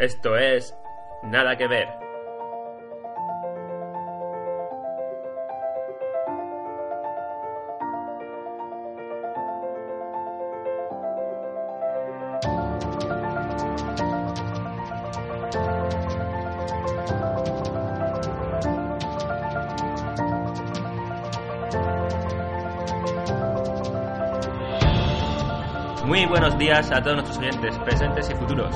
Esto es Nada que ver. Muy buenos días a todos nuestros oyentes, presentes y futuros.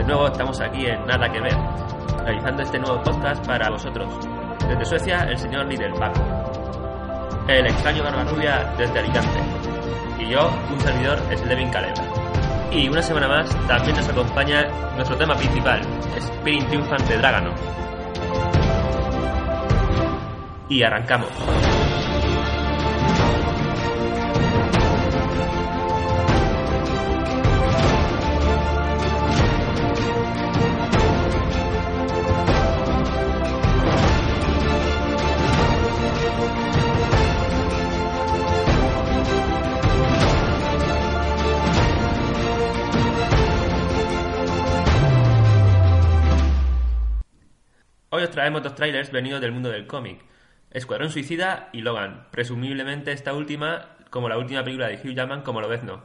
De nuevo estamos aquí en Nada que ver, realizando este nuevo podcast para vosotros. Desde Suecia, el señor Lidl Paco. El extraño Barbarrubia desde Alicante. Y yo, un servidor, Slevin Calebra. Y una semana más también nos acompaña nuestro tema principal, Spirit Triumphant de Dragano. Y arrancamos. Traemos dos trailers venidos del mundo del cómic. Escuadrón Suicida y Logan. Presumiblemente esta última como la última película de Hugh Jackman como lo ves no.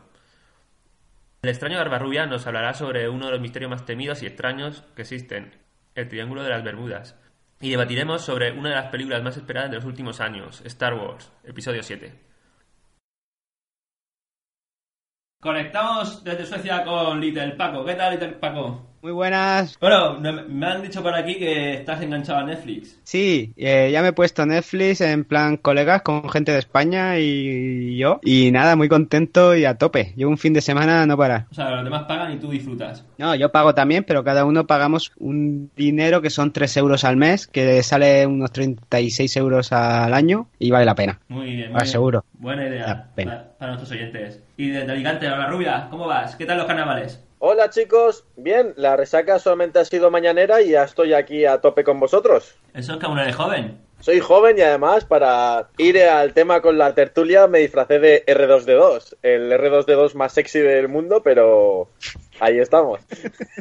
El extraño Barbarrubia nos hablará sobre uno de los misterios más temidos y extraños que existen, el Triángulo de las Bermudas. Y debatiremos sobre una de las películas más esperadas de los últimos años, Star Wars, episodio 7. Conectamos desde Suecia con Little Paco. ¿Qué tal, Little Paco? Muy buenas. Bueno, me han dicho por aquí que estás enganchado a Netflix. Sí, eh, ya me he puesto Netflix en plan colegas con gente de España y yo. Y nada, muy contento y a tope. Llevo un fin de semana no para. O sea, los demás pagan y tú disfrutas. No, yo pago también, pero cada uno pagamos un dinero que son 3 euros al mes, que sale unos 36 euros al año y vale la pena. Muy bien, muy Vale, bien. seguro. Buena idea para nuestros oyentes. Y desde Alicante, la rubia, ¿cómo vas? ¿Qué tal los carnavales? Hola chicos, bien, la resaca solamente ha sido mañanera y ya estoy aquí a tope con vosotros. Eso es que aún eres joven. Soy joven y además para ir al tema con la tertulia me disfracé de R2D2, el R2D2 más sexy del mundo, pero ahí estamos.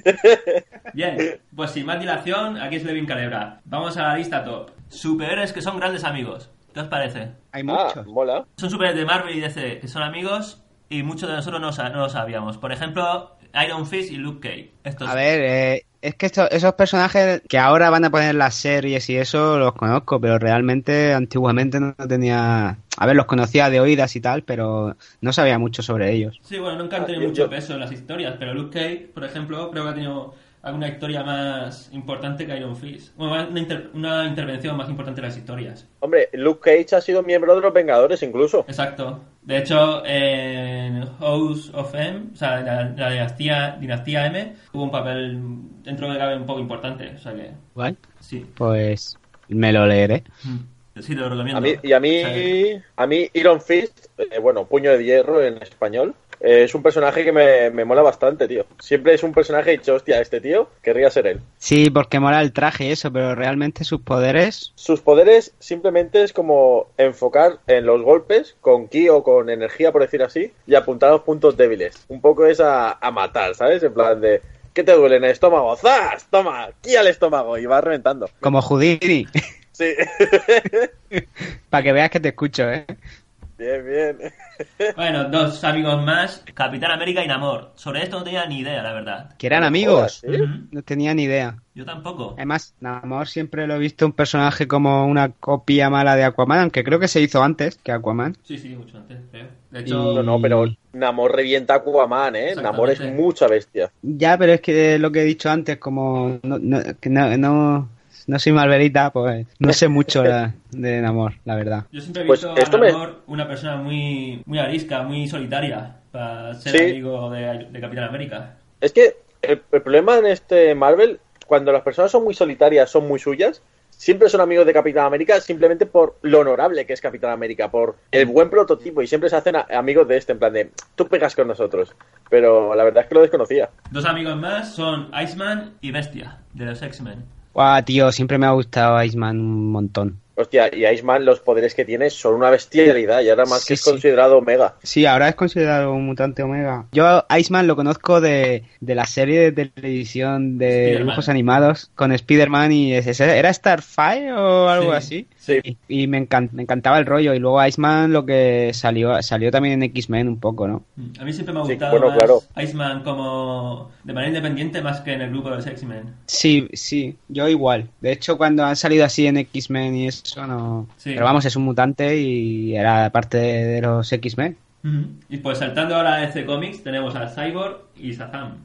Bien, pues sin más dilación, aquí es Levin Calebra. Vamos a la lista top. Superhéroes que son grandes amigos. ¿Qué os parece? Hay Ah, muchos. mola. Son superhéroes de Marvel y DC que son amigos y muchos de nosotros no, no lo sabíamos. Por ejemplo, Iron Fist y Luke Cage. Estos A ver, eh, es que esto- esos personajes que ahora van a poner en las series y eso los conozco, pero realmente antiguamente no tenía... A ver, los conocía de oídas y tal, pero no sabía mucho sobre ellos. Sí, bueno, nunca han Ah, tenido yo- mucho peso en las historias, pero Luke Cage, por ejemplo, creo que ha tenido alguna historia más importante que Iron Fist. Bueno, una, inter- una intervención más importante en las historias. Hombre, Luke Cage ha sido miembro de los Vengadores incluso. Exacto. De hecho, en House of M, o sea, la, la dinastía, dinastía M, tuvo un papel dentro de cabe un poco importante. O sea que, ¿Vale? sí. Pues me lo leeré. Sí, te lo recomiendo. A mí, y a mí, O sea, a mí Iron Fist, eh, bueno, puño de hierro en español, eh, es un personaje que me, me mola bastante, tío. Siempre es un personaje dicho, hostia, este tío, querría ser él. Sí, porque mola el traje y eso, pero realmente sus poderes... Sus poderes simplemente es como enfocar en los golpes con ki o con energía, por decir así, y apuntar a los puntos débiles. Un poco es a, a matar, ¿sabes? En plan de, ¿qué te duele en el estómago? ¡Zas! Toma, ki al estómago y va reventando. Como Houdini. Sí, Para que veas que te escucho, ¿eh? Bien, bien. Bueno, dos amigos más, Capitán América y Namor. Sobre esto no tenía ni idea, la verdad. Que eran amigos. jodas, ¿sí? No tenía ni idea. Yo tampoco. Además, Namor siempre lo he visto un personaje como una copia mala de Aquaman, aunque creo que se hizo antes que Aquaman. Sí, sí, mucho antes, creo. De Y- hecho, No, no, pero Namor revienta a Aquaman, ¿eh? Namor es mucha bestia. Ya, pero es que lo que he dicho antes, como no, no, que no, no, soy Marvelita, pues no sé mucho la- de Namor, la verdad. yo siempre he Pues visto esto a me- Namor una persona muy, muy arisca, muy solitaria, para ser Sí. amigo de, de Capitán América. Es que el, el problema en este Marvel, cuando las personas son muy solitarias, son muy suyas, siempre son amigos de Capitán América simplemente por lo honorable que es Capitán América, por el buen prototipo y siempre se hacen a- amigos de este, en plan de, tú pegas con nosotros. Pero la verdad es que lo desconocía. Dos amigos más son Iceman y Bestia, de los X-Men. Guau, tío, siempre me ha gustado Iceman un montón. Hostia, y Iceman, los poderes que tiene son una bestialidad y ahora más Sí, que es sí. considerado Omega. Sí, ahora es considerado un mutante omega. Yo Iceman lo conozco de, de la serie de televisión de dibujos animados con Spider-Man y ese, ese- ¿era Starfire o algo Sí. así? Sí. Y, y me, encan- me encantaba el rollo. Y luego Iceman lo que salió salió también en X-Men un poco, ¿no? A mí siempre me ha Sí, gustado bueno, más claro. Iceman como de manera independiente más que en el grupo de los X-Men. Sí, sí, yo igual. De hecho, cuando han salido así en X-Men y eso, no... Sí. Pero vamos, es un mutante y era parte de, de los X-Men. Y pues saltando ahora a DC Comics tenemos a Cyborg y Shazam.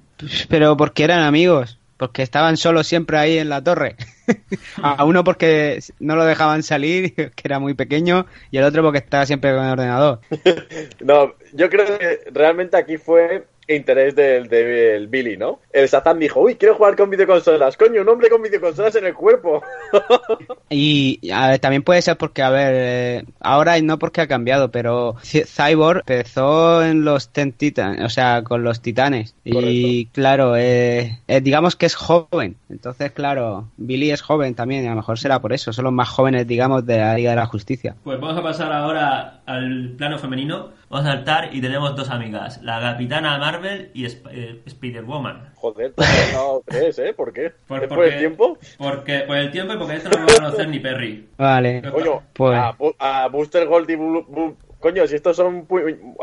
Pero porque eran amigos, porque estaban solos siempre ahí en la torre. A uno porque no lo dejaban salir, que era muy pequeño, y el otro porque estaba siempre con el ordenador. No, yo creo que realmente aquí fue interés del, del Billy, ¿no? El Satan dijo, uy, quiero jugar con videoconsolas. Coño, un hombre con videoconsolas en el cuerpo. Y a ver, también puede ser porque, a ver, eh, ahora y no porque ha cambiado, pero Cy- Cyborg empezó en los Ten Titans, o sea, con los titanes. Y claro, eh, eh, digamos que es joven. Entonces, claro, Billy es joven también, y a lo mejor será por eso. Son los más jóvenes, digamos, de la Liga de la Justicia. Pues vamos a pasar ahora al plano femenino. Vamos a saltar y tenemos dos amigas, la Capitana Marvel y Sp- eh, Spider-Woman. Joder, te has tres, ¿eh? ¿Por qué? Por- ¿Después porque- del tiempo? Porque, por el tiempo y porque esto no lo va a conocer ni Perry. Vale. Coño, Pues- a, Booster Gold y Blue... Blue- Coño, si estos son...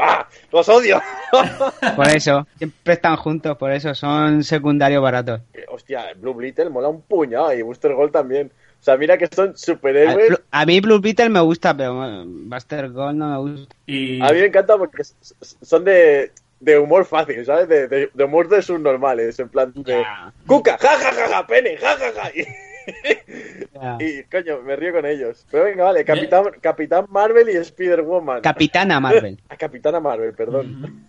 ¡Ah! ¡Los odio! Por eso, siempre están juntos, por eso son secundarios baratos. Hostia, Blue Beetle mola un puñado y Booster Gold también. O sea, mira que son A, superhéroes. A mí Blue Beetle me gusta, pero bueno, Buster Gold no me gusta. Y A mí me encanta porque son de, de humor fácil, ¿sabes? De, de, de humor de subnormales, en plan de... Ya. ¡Cuca! ¡Ja, ja, ja, ja! ¡Pene! ¡Ja, ja, ja! Y, y, coño, me río con ellos. Pero venga, vale, Capitán, Capitán Marvel y Spider-Woman. Capitana Marvel. Ah, Capitana Marvel, perdón.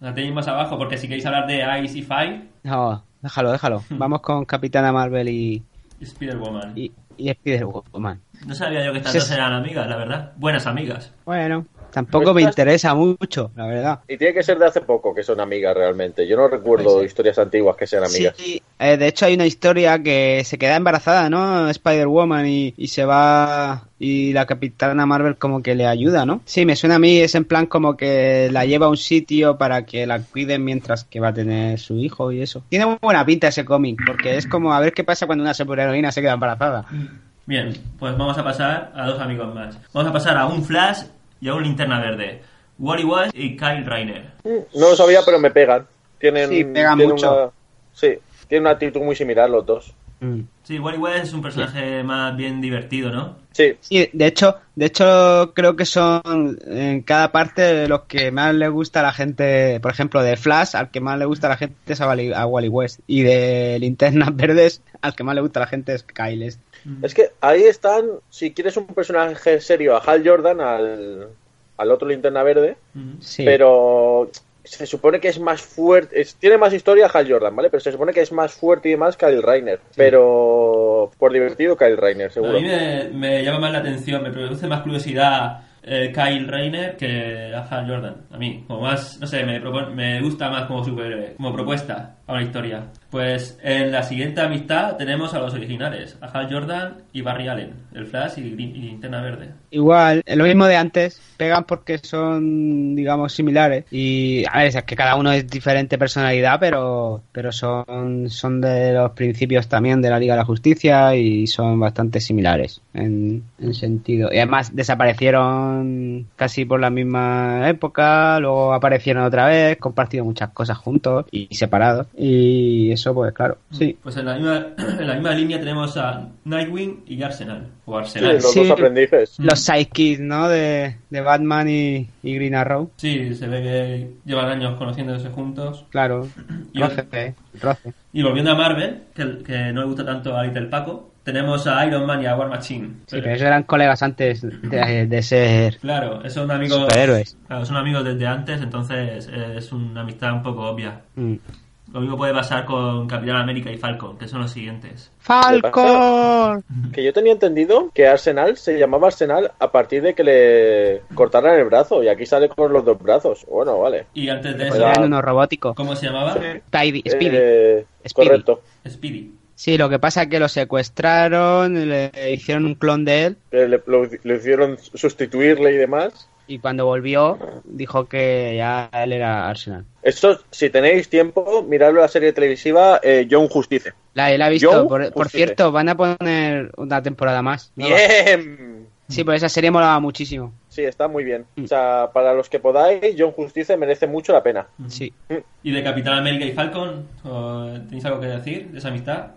la tenéis más abajo porque si queréis hablar de Ice y Five, No, déjalo, déjalo. Vamos con Capitana Marvel y, Spider-Woman. y, y Spider-Woman. No sabía yo que estas dos eran amigas, la verdad. Buenas amigas. Bueno, tampoco me interesa mucho, la verdad. Y tiene que ser de hace poco que son amigas realmente. Yo no recuerdo sí. historias antiguas que sean amigas. Sí, eh, de hecho hay una historia que se queda embarazada, ¿no? Spider-Woman y, y se va y la Capitana Marvel como que le ayuda, ¿no? Sí, me suena a mí, es en plan como que la lleva a un sitio para que la cuiden mientras que va a tener su hijo y eso. Tiene muy buena pinta ese cómic, porque es como a ver qué pasa cuando una superheroína se queda embarazada. Bien, pues vamos a pasar a dos amigos más. Vamos a pasar a un Flash y a un Linterna Verde. Wally West y Kyle Rayner. No lo sabía, pero me pegan. Tienen, Sí, pegan tienen mucho. Una... Sí, tienen una actitud muy similar los dos. Mm. Sí, Wally West es un personaje más bien divertido, ¿no? Sí, Sí, de hecho, de hecho creo que son en cada parte los que más le gusta a la gente, por ejemplo, de Flash, al que más le gusta a la gente es a Wally, a Wally West y de Linternas Verdes, al que más le gusta a la gente es Kyle. este. Es que ahí están, si quieres un personaje serio, a Hal Jordan, al, al otro linterna verde, Sí. pero se supone que es más fuerte, es- tiene más historia Hal Jordan, ¿vale? Pero se supone que es más fuerte y demás Kyle Rainer. Pero por divertido Kyle Rainer, A seguro. mí me, me llama más la atención, me produce más curiosidad eh, Kyle Rayner que a Hal Jordan. A mí, como más, no sé, me, propon- me gusta más como superhéroe, como propuesta a una historia. Pues en la siguiente amistad tenemos a los originales, a Hal Jordan y Barry Allen, el Flash y, Linterna Verde. Igual, lo mismo de antes, pegan porque son, digamos, similares. Y, a ver, es que cada uno es diferente personalidad, pero, pero son, son de los principios también de la Liga de la Justicia y son bastante similares en, en sentido. Y además desaparecieron casi por la misma época, luego aparecieron otra vez, compartido muchas cosas juntos y separados. Y eso, pues claro, sí. Pues en la misma, en la misma línea tenemos a Nightwing y Arsenal. O Sí, Arsenal. los Sí. dos aprendices. Los sidekicks, ¿no? De, de Batman y, y Green Arrow. Sí, se ve que llevan años conociéndose juntos. Claro, Y- roce, eh, roce. Y volviendo a Marvel, que, que no le gusta tanto a Little Paco, tenemos a Iron Man y a War Machine. Sí, pero ellos eran colegas antes de, de ser Claro, son amigos. superhéroes. Claro, son amigos desde antes, entonces eh, es una amistad un poco obvia. Mm. Lo mismo puede pasar con Capitán América y Falcon, que son los siguientes. ¡Falcon! Que yo tenía entendido que Arsenal se llamaba Arsenal a partir de que le cortaran el brazo y aquí sale con los dos brazos. Bueno, vale. Y antes de eso, Eran unos robóticos. ¿cómo se llamaba? Spidey, Speedy. Eh, Speedy. Correcto. Speedy. Sí, lo que pasa es que lo secuestraron, le hicieron un clon de él que le, lo, lo hicieron sustituirle y demás. Y cuando volvió dijo que ya él era Arsenal. Esto, si tenéis tiempo, miradlo la serie televisiva eh, John Justice. La, la he visto, por, por cierto, van a poner una temporada más. nueva. Bien. Sí, pues esa serie molaba muchísimo. Sí, está muy bien. Mm. O sea, para los que podáis, John Justice merece mucho la pena. Sí. ¿Y de Capitán América y Falcon? ¿O ¿Tenéis algo que decir de esa amistad?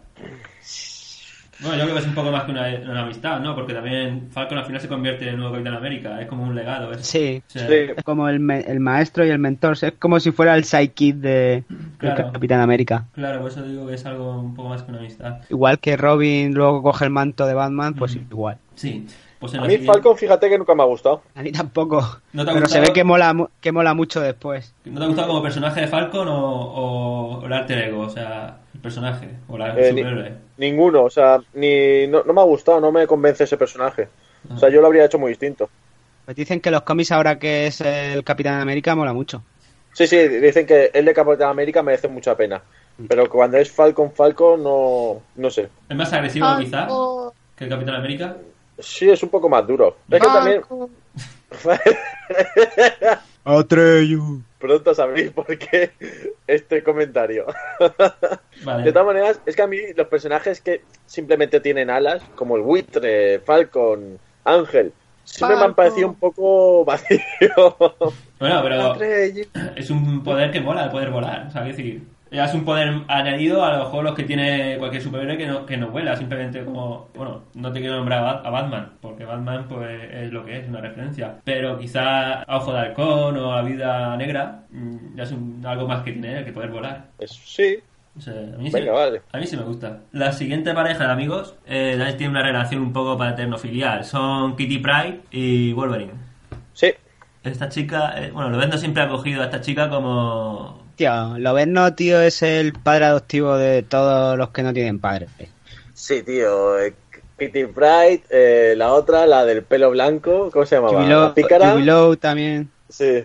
Bueno, yo creo que es un poco más que una, una amistad, ¿no? Porque también Falcon al final se convierte en el nuevo Capitán América. Es como un legado. ¿ves? Sí. O sea, Sí. Es como el, me- el maestro y el mentor. Es como si fuera el sidekick de, Claro. Capitán América. Claro, por eso digo que es algo un poco más que una amistad. Igual que Robin luego coge el manto de Batman, pues Mm. igual. Sí. Pues en A mí siguiente- Falcon, fíjate que nunca me ha gustado. A mí tampoco. ¿No te ha Pero se ve que mola, que mola mucho después. ¿No te ha gustado como personaje de Falcon o, el alter ego? O sea, el personaje o la Eh, ni- superhéroe. Ninguno, o sea, ni no, no me ha gustado, no me convence ese personaje. O sea, yo lo habría hecho muy distinto. Pues dicen que los cómics ahora que es el Capitán América mola mucho. Sí, sí, dicen que el de Capitán América merece mucha pena. Pero cuando es Falcon, Falcon, no, no sé. ¿Es más agresivo Ah, quizás que el Capitán América? Sí, es un poco más duro. Es que también. Atreyu. pronto sabréis por qué este comentario. Vale. De todas maneras, es que a mí los personajes que simplemente tienen alas, como el buitre, Falcon, Ángel, siempre me han parecido un poco vacío. Bueno, pero Atreyu. es un poder que mola, el poder volar. O sea, decir, ya es un poder añadido a lo los que tiene cualquier superhéroe que no, que no vuela, simplemente como, bueno, no te quiero nombrar a Bat- a Batman, porque Batman pues es lo que es, una referencia. Pero quizá a Ojo de Halcón o a Vida Negra mm, ya es un- algo más que tiene que poder volar. Sí, O sea, a mí, sí, vale. a mí sí me gusta. La siguiente pareja de amigos eh, tiene una relación un poco paternofilial. Son Kitty Pryde y Wolverine. Sí, Esta chica, eh, bueno, Lobezno siempre ha cogido a esta chica como... Tío, Lobezno, tío, es el padre adoptivo de todos los que no tienen padre. sí, tío. eh, Kitty Pride, eh, la otra, la del pelo blanco, ¿cómo se llamaba? Jubiló, La pícara. Jubiló también. Sí,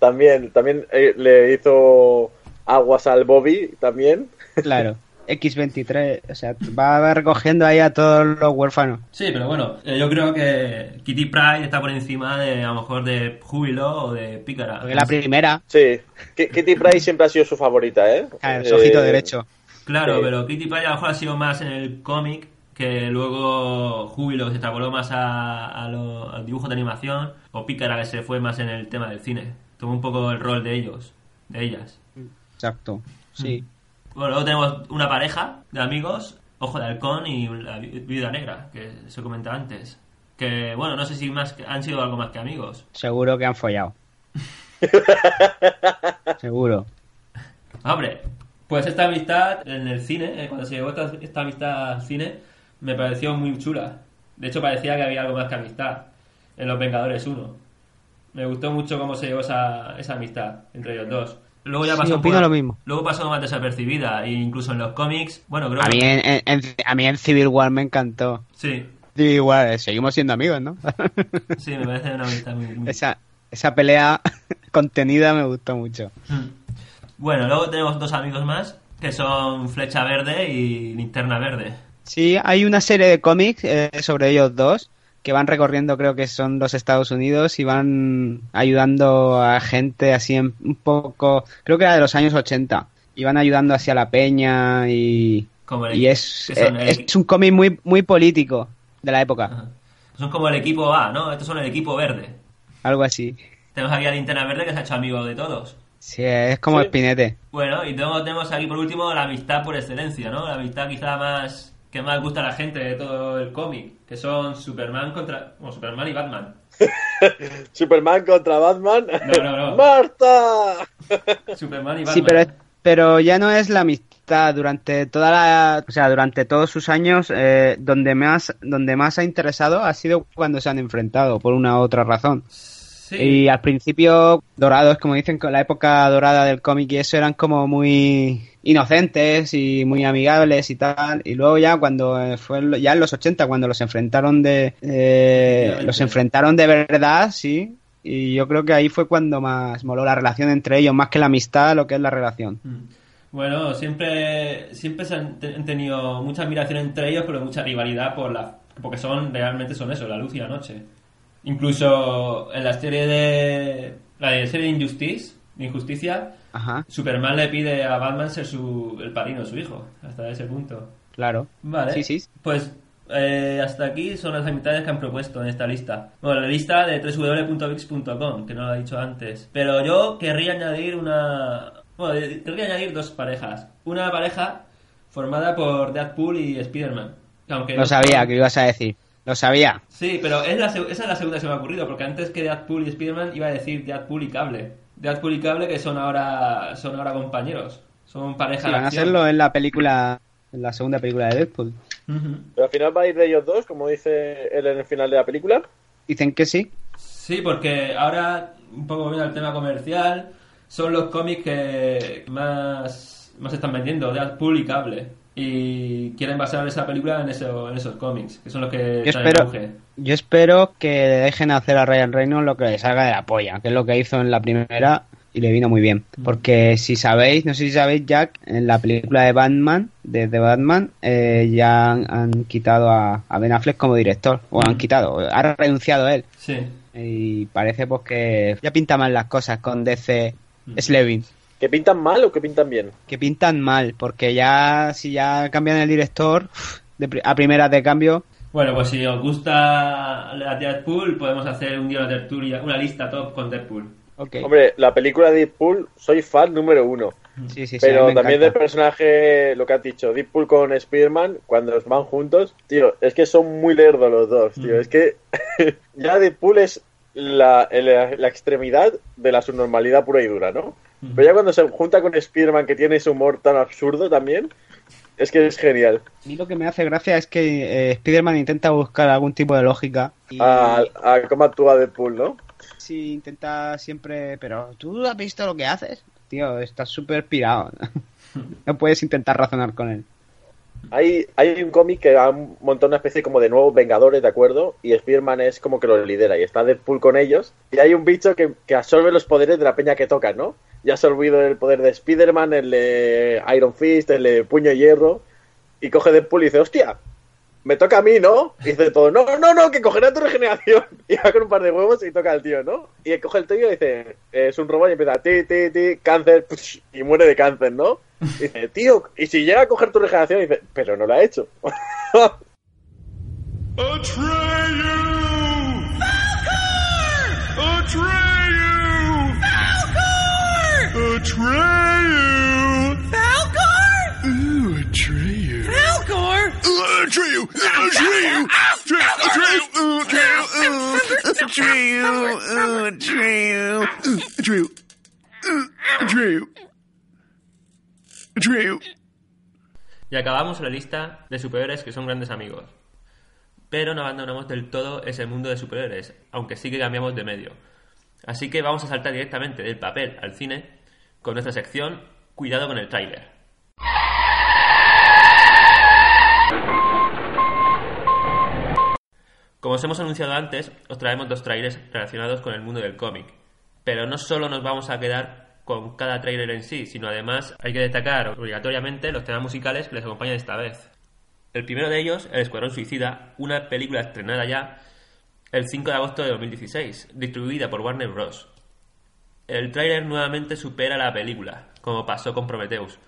también, también eh, le hizo aguas al Bobby, también. Claro. X23, o sea, va recogiendo ahí a todos los huérfanos. Sí, pero bueno, eh, yo creo que Kitty Pryde está por encima de, a lo mejor, de Júbilo o de Pícara. Porque la primera, Sí, Ki- Kitty Pride siempre ha sido su favorita, ¿eh? claro, es ojito Eh, derecho. Claro, Sí. pero Kitty Pryde a lo mejor ha sido más en el cómic que luego Júbilo que se extrapoló más a, a lo- al dibujo de animación o Pícara que se fue más en el tema del cine. Tomó un poco el rol de ellos, de ellas. Exacto. Sí. Bueno, luego tenemos una pareja de amigos, Ojo de Halcón y la Vi- Viuda Negra, que se comenta antes. Que, bueno, no sé si más que- han sido algo más que amigos. Seguro que han follado. Seguro. Hombre, pues esta amistad en el cine, eh, cuando se llevó esta, esta amistad al cine, me pareció muy chula. De hecho, parecía que había algo más que amistad en Los Vengadores 1. Me gustó mucho cómo se llevó esa, esa amistad entre ellos dos. Luego ya pasó opino lo mismo. Luego pasó más desapercibida, e incluso en los cómics, bueno, creo A que... mí en, en- en- a mí en Civil War me encantó. Sí, Civil War, eh, seguimos siendo amigos, ¿no? sí, me parece una amistad muy... muy- esa, esa pelea contenida me gustó mucho. Mm. Bueno, luego tenemos dos amigos más, que son Flecha Verde y Linterna Verde. Sí, hay una serie de cómics eh, sobre ellos dos que van recorriendo, creo que son los Estados Unidos y van ayudando a gente así en, un poco, creo que era de los años 80, y van ayudando hacia la peña y, Como el- y es, eh, el- es un cómic muy, muy político de la época, Ajá. Son como el equipo A, ¿no? Estos son el equipo verde. algo así. Tenemos aquí a Linterna Verde que se ha hecho amigo de todos. Sí, es como Sí. Espinete. Bueno, y tenemos aquí por último la amistad por excelencia, ¿no? La amistad quizá más que más gusta a la gente de todo el cómic, que son Superman contra... Bueno, Superman y Batman. Superman contra Batman. No, no, no. ¡Marta! Superman y Batman. Sí, pero, pero ya no es la amistad durante toda la, o sea, durante todos sus años eh, donde más donde más ha interesado ha sido cuando se han enfrentado por una u otra razón. Sí. Y al principio dorados, como dicen, con la época dorada del cómic y eso eran como muy inocentes y muy amigables y tal. Y luego ya cuando eh, fue ya en los 80 cuando los enfrentaron de eh, los enfrentaron de verdad, sí. Y yo creo que ahí fue cuando más moló la relación entre ellos, más que la amistad, lo que es la relación. Mm. Bueno, siempre, siempre se han, han tenido mucha admiración entre ellos, pero mucha rivalidad por la, porque son, realmente son eso, la luz y la noche. Incluso en la serie de, la de serie de Injustice, de Injusticia, Ajá, Superman le pide a Batman ser su, el padrino su hijo, hasta ese punto. claro. Vale. Sí, sí. Pues eh, hasta aquí son las mitades que han propuesto en esta lista. Bueno, la lista de www.vix.com, que no lo he dicho antes. Pero yo querría añadir una... Bueno, eh, querría añadir dos parejas. Una pareja formada por Deadpool y Spider-Man. Aunque Lo sabía que ibas a decir. Lo sabía. Sí, pero es la, esa es la segunda que se me ha ocurrido, porque antes que Deadpool y Spider-Man iba a decir Deadpool y Cable. Deadpool y Cable que son ahora, son ahora compañeros. Son pareja Sí, van a hacerlo en la película, en la segunda película de Deadpool. Ujú. Pero al final va a ir de ellos dos, como dice él en el final de la película. Dicen que sí. Sí, porque ahora, un poco volviendo al tema comercial, son los cómics que más, más están vendiendo, Deadpool y Cable. Y quieren basar esa película en, eso, en esos cómics, que son los que Yo espero, auge. yo espero que dejen hacer a Ryan Reynolds lo que le salga de la polla, que es lo que hizo en la primera y le vino muy bien. Porque si sabéis, no sé si sabéis, Jack, en la película de Batman, de, de Batman, eh, ya han, han quitado a, a Ben Affleck como director. O han quitado, ha renunciado él. Sí. Y parece pues que ya pinta mal las cosas con DC Slevin. ¿Que pintan mal o que pintan bien? Que pintan mal, porque ya si ya cambian el director, de a primeras de cambio, Bueno, pues si os gusta la Deadpool, podemos hacer un día una tertulia, una lista top con Deadpool. ok. Hombre, la película de Deadpool, soy fan número uno. Sí, sí, sí, Pero también del encanta. personaje, lo que has dicho, Deadpool con Spider-Man, cuando van juntos, tío, es que son muy lerdos los dos, tío. Mm. Es que ya Deadpool es la, la, la extremidad de la subnormalidad pura y dura, ¿no? Mm. Pero ya cuando se junta con Spider-Man, que tiene ese humor tan absurdo también, es que es genial. A mí lo que me hace gracia es que eh, Spider-Man intenta buscar algún tipo de lógica y A, a cómo actúa Deadpool, ¿no? sí intenta siempre, pero tú has visto lo que haces, tío, estás súper pirado. no puedes intentar razonar con él. Hay, hay un cómic que ha montado una especie como de nuevos Vengadores, ¿de acuerdo? Y Spider-Man es como que los lidera y está Deadpool con ellos. Y hay un bicho que, que absorbe los poderes de la peña que toca, ¿no? Ya ha absorbido el poder de Spider-Man, el de Iron Fist, el de Puño Hierro. Y coge Deadpool y dice, hostia, me toca a mí, ¿no? Y dice todo, no, no, no, que cogerá tu regeneración. Y va con un par de huevos y toca al tío, ¿no? Y coge el tío y dice, es un robot y empieza, ti, ti, ti, cáncer, push, y muere de cáncer, ¿no? Y dice, tío, y si llega a coger tu regeneración, y dice, pero no lo ha hecho. Atreyu! Atreyu! Y acabamos la lista de superhéroes que son grandes amigos. Pero no abandonamos del todo ese mundo de superhéroes, aunque sí que cambiamos de medio. Así que vamos a saltar directamente del papel al cine con nuestra sección Cuidado con el tráiler. Como os hemos anunciado antes, os traemos dos trailers relacionados con el mundo del cómic. Pero no solo nos vamos a quedar con cada trailer en sí, sino además hay que destacar obligatoriamente los temas musicales que les acompañan esta vez. El primero de ellos, El Escuadrón Suicida, una película estrenada ya el 5 de agosto de 2016, distribuida por Warner Bros. El tráiler nuevamente supera la película, como pasó con Prometheus,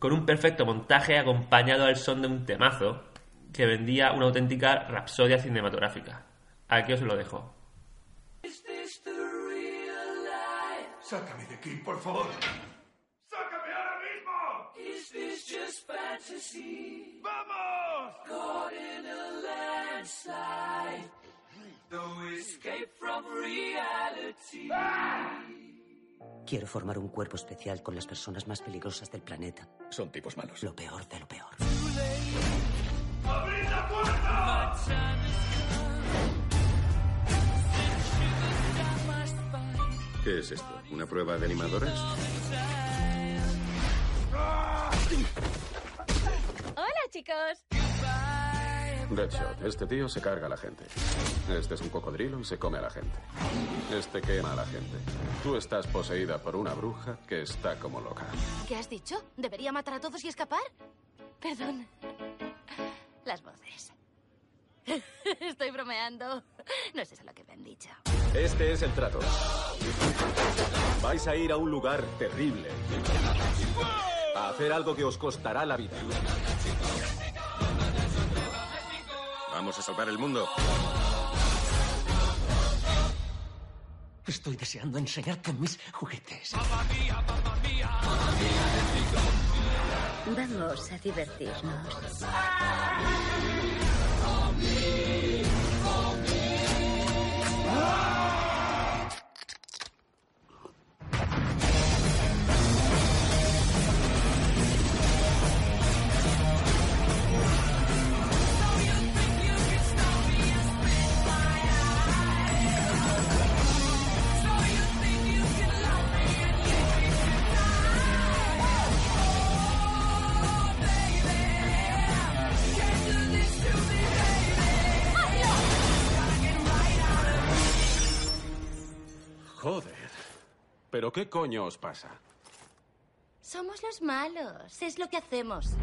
con un perfecto montaje acompañado al son de un temazo que vendía una auténtica rapsodia cinematográfica. Aquí os lo dejo. Sácame de aquí, por favor. ¡Sácame ahora mismo! ¡Vamos! Quiero formar un cuerpo especial con las personas más peligrosas del planeta. Son tipos malos. Lo peor de lo peor. ¡Abrid la puerta! ¿Qué es esto? ¿Una prueba de animadores? Hola chicos. Deadshot, este tío se carga a la gente. Este es un cocodrilo y se come a la gente. Este quema a la gente. Tú estás poseída por una bruja que está como loca. ¿Qué has dicho? ¿Debería matar a todos y escapar? Perdón. Las voces. Estoy bromeando. No es eso lo que me han dicho. Este es el trato. Vais a ir a un lugar terrible. A hacer algo que os costará la vida. Vamos a salvar el mundo. Estoy deseando enseñarte mis juguetes. Vamos a divertirnos. ¿Pero qué coño os pasa? Somos los malos. Es lo que hacemos.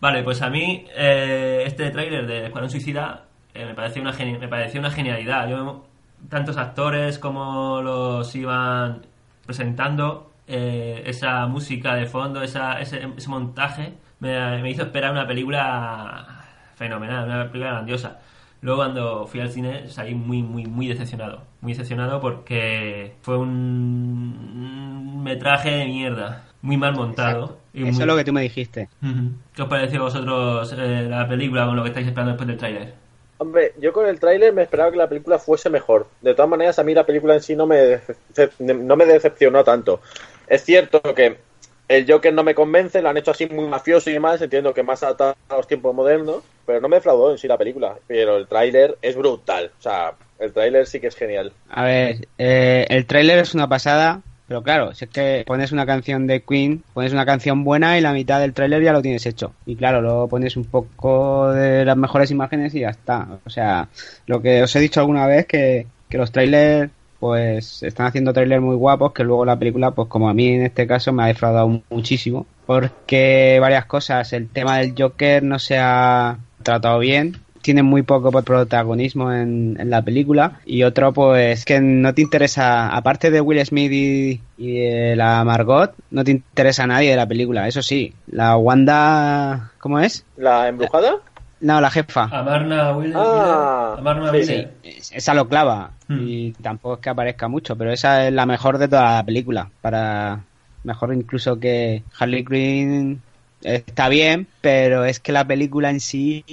Vale, pues a mí eh, este tráiler de Escuadrón Suicida eh, me, pareció una geni- me pareció una genialidad. Yo, tantos actores como los iban presentando, eh, esa música de fondo, esa, ese, ese montaje, me, me hizo esperar una película fenomenal, una película grandiosa. Luego cuando fui al cine salí muy, muy, muy decepcionado. Muy decepcionado porque fue un, metraje de mierda. Muy mal montado. y Eso muy- es lo que tú me dijiste. ¿Qué os pareció a vosotros eh, la película con lo que estáis esperando después del tráiler? Hombre, yo con el tráiler me esperaba que la película fuese mejor. De todas maneras, a mí la película en sí no me, decep- no me decepcionó tanto. Es cierto que el Joker no me convence, lo han hecho así muy mafioso y demás, entiendo que más adaptado a los tiempos modernos, pero no me defraudó en sí la película. Pero el tráiler es brutal, o sea, el tráiler sí que es genial. A ver, eh, el tráiler es una pasada, pero claro, si es que pones una canción de Queen, pones una canción buena y la mitad del tráiler ya lo tienes hecho. Y claro, luego pones un poco de las mejores imágenes y ya está. O sea, lo que os he dicho alguna vez que, que los trailers pues están haciendo trailers muy guapos que luego la película pues como a mí en este caso me ha defraudado muchísimo porque varias cosas el tema del Joker no se ha tratado bien tiene muy poco protagonismo en, la película y otro pues que no te interesa aparte de Will Smith y, y de la Margot no te interesa a nadie de la película eso sí la Wanda ¿cómo es? ¿La embrujada? No la jefa Amarna Wheeler. Ah, Amarna sí, esa lo clava Hmm. y tampoco es que aparezca mucho, pero esa es la mejor de toda la película. Para mejor incluso que Harley Quinn está bien, pero es que la película en sí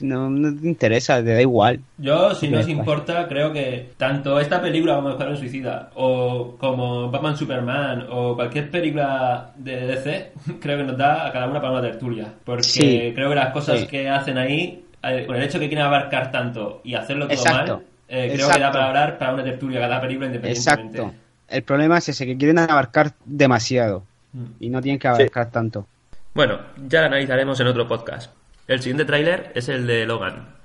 no, no te interesa, te da igual. Yo, si no os importa, creo que tanto esta película como Escuadrón Suicida, o como Batman Superman, o cualquier película de DC, creo que nos da a cada una para una tertulia. Porque Sí. creo que las cosas Sí. que hacen ahí, eh, con el hecho que quieren abarcar tanto y hacerlo todo Exacto. mal, eh, creo que da para hablar para una tertulia cada película independientemente. Exacto. El problema es ese, que quieren abarcar demasiado Mm. y no tienen que abarcar tanto. Bueno, ya la analizaremos en otro podcast. El siguiente tráiler es el de Logan.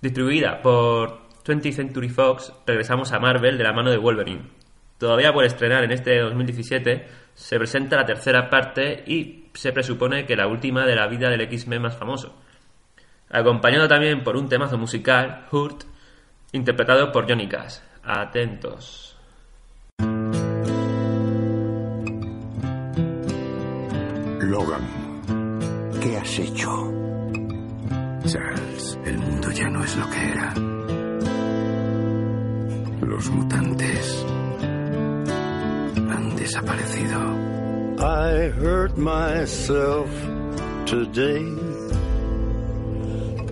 Distribuida por 20th Century Fox, regresamos a Marvel de la mano de Wolverine. Todavía por estrenar en este 2017, se presenta la tercera parte y se presupone que la última de la vida del X-Men más famoso. Acompañado también por un temazo musical, Hurt, interpretado por Johnny Cash. Atentos. Logan, ¿qué has hecho? Charles, el mundo ya no es lo que era. Los mutantes han desaparecido. I hurt myself today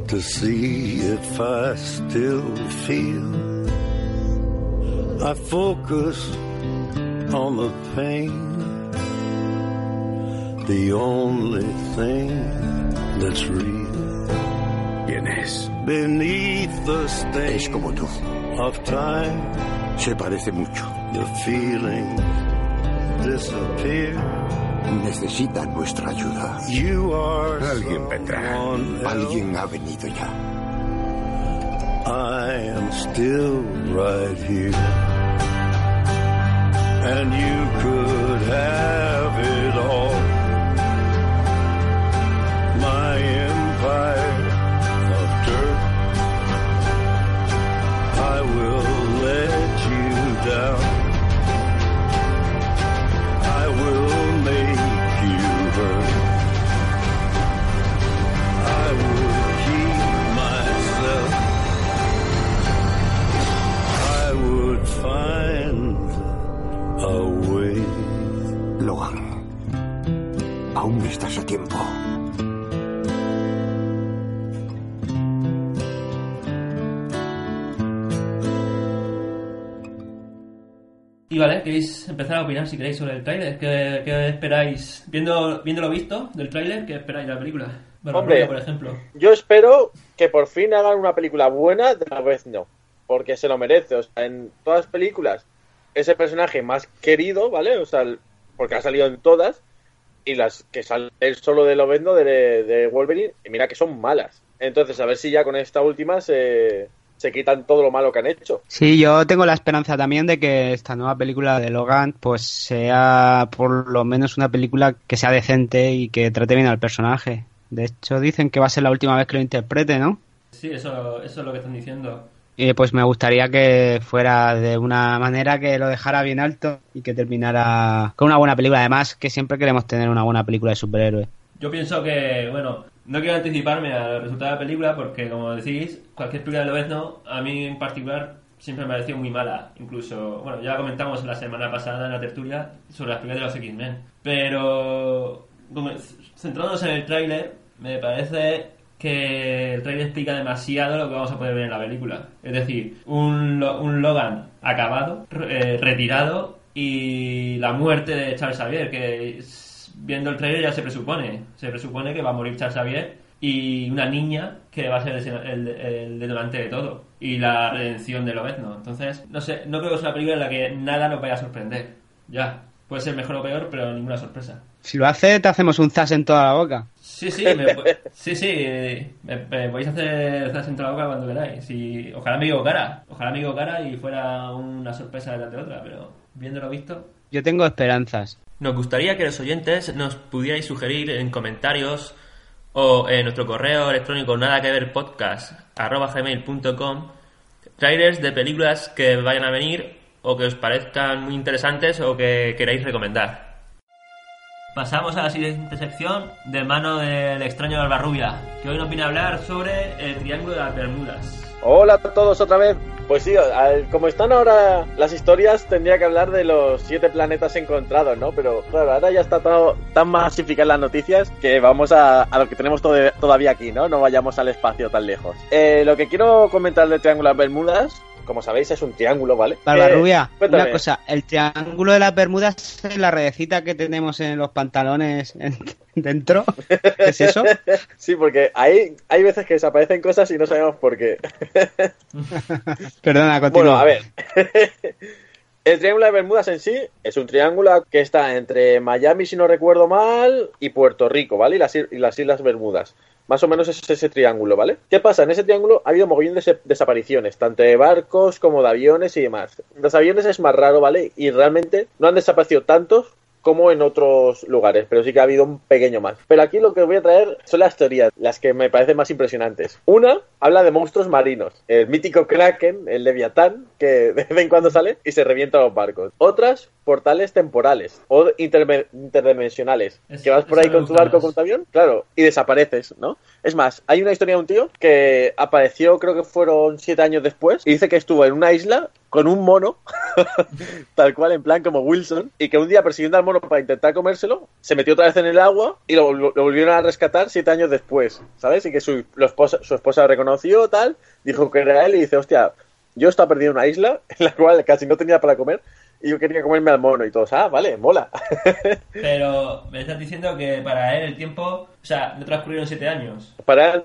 to see if I still feel. I focus on the pain, the only thing that's real. ¿Quién es? Beneath the stain Es como tú. of time, Se parece mucho. the feeling disappear. Necesitan nuestra ayuda. You are Alguien vendrá. Alguien ha venido ya. I am still right here. And you could have it all. Tiempo. Y vale, queréis empezar a opinar si queréis sobre el tráiler. ¿Qué, qué esperáis? Viendo, viendo lo visto del tráiler, ¿qué esperáis de la película? Hombre. por ejemplo. Yo espero que por fin hagan una película buena, de la vez no. Porque se lo merece. O sea, en todas las películas es el personaje más querido, ¿vale? O sea, el- porque ha salido en todas. Y las que sale él solo de Lovendo de, de Wolverine, y mira que son malas. Entonces, a ver si ya con esta última se, se quitan todo lo malo que han hecho. Sí, yo tengo la esperanza también de que esta nueva película de Logan pues sea por lo menos una película que sea decente y que trate bien al personaje. De hecho, dicen que va a ser la última vez que lo interprete, ¿no? Sí, eso, eso es lo que están diciendo. Y pues me gustaría que fuera de una manera que lo dejara bien alto y que terminara con una buena película. Además, que siempre queremos tener una buena película de superhéroes. Yo pienso que, bueno, no quiero anticiparme al resultado de la película porque, como decís, cualquier película de Lobezno, a mí en particular, siempre me ha parecido muy mala. Incluso, bueno, ya comentamos la semana pasada en la tertulia sobre las películas de los X-Men. Pero, centrándonos en el tráiler, me parece que el tráiler explica demasiado lo que vamos a poder ver en la película. Es decir, un, un Logan acabado, eh, retirado y la muerte de Charles Xavier, que viendo el trailer ya se presupone. Se presupone que va a morir Charles Xavier y una niña que va a ser el, el, el detonante de todo. Y la redención de Lobezno. Entonces, no sé, no creo que sea una película en la que nada nos vaya a sorprender. Ya, puede ser mejor o peor, pero ninguna sorpresa. Si lo hace, te hacemos un zas en toda la boca. Sí, sí, me, sí, sí, me, me podéis hacer zas en toda la boca cuando queráis. Y ojalá me equivocara, ojalá me equivocara y fuera una sorpresa detrás de otra, pero viéndolo visto. Yo tengo esperanzas. Nos gustaría que los oyentes nos pudierais sugerir en comentarios o en nuestro correo electrónico nada que ver podcast arroba gmail.com trailers de películas que vayan a venir o que os parezcan muy interesantes o que queráis recomendar. Pasamos a la siguiente sección de mano del extraño Albarrubia, que hoy nos viene a hablar sobre el Triángulo de las Bermudas. Hola a todos otra vez. Pues sí, al- como están ahora las historias, tendría que hablar de los siete planetas encontrados, ¿no? Pero claro, ahora ya está todo tan masificadas las noticias que vamos a, a lo que tenemos todavía aquí, ¿no? No vayamos al espacio tan lejos. Eh, lo que quiero comentar del Triángulo de las Bermudas, como sabéis, es un triángulo, ¿vale? Barbarrubia, Eh, una cosa, el triángulo de las Bermudas es la redecita que tenemos en los pantalones en- dentro. ¿Qué es eso? Sí, porque hay, hay veces que desaparecen cosas y no sabemos por qué. Perdona, continúa. Bueno, a ver. El Triángulo de Bermudas en sí es un triángulo que está entre Miami, si no recuerdo mal, y Puerto Rico, ¿vale? Y las, y las Islas Bermudas. Más o menos es ese triángulo, ¿vale? ¿Qué pasa? En ese triángulo ha habido mogollón de desapariciones, tanto de barcos como de aviones y demás. Los aviones es más raro, ¿vale? Y realmente no han desaparecido tantos como en otros lugares, pero sí que ha habido un pequeño más. Pero aquí lo que os voy a traer son las teorías, las que me parecen más impresionantes. Una habla de monstruos marinos, el mítico Kraken, el Leviatán, que de vez en cuando sale y se revienta los barcos. Otras, portales temporales o interdimensionales, Es- que vas por ahí con tu barco con tu avión, claro, y desapareces, ¿no? Es más, hay una historia de un tío que apareció, creo que fueron siete años después, y dice que estuvo en una isla con un mono, tal cual, en plan como Wilson, y que un día persiguiendo al mono para intentar comérselo, se metió otra vez en el agua y lo, lo- lo volvieron a rescatar siete años después, ¿sabes? Y que su, lo esposa, su esposa lo reconoció, tal, dijo que era él y dice, hostia, yo estaba perdido en una isla en la cual casi no tenía para comer y yo quería comerme al mono y todos, ah, vale, mola. Pero me estás diciendo que para él el tiempo, o sea, no transcurrieron siete años. Para él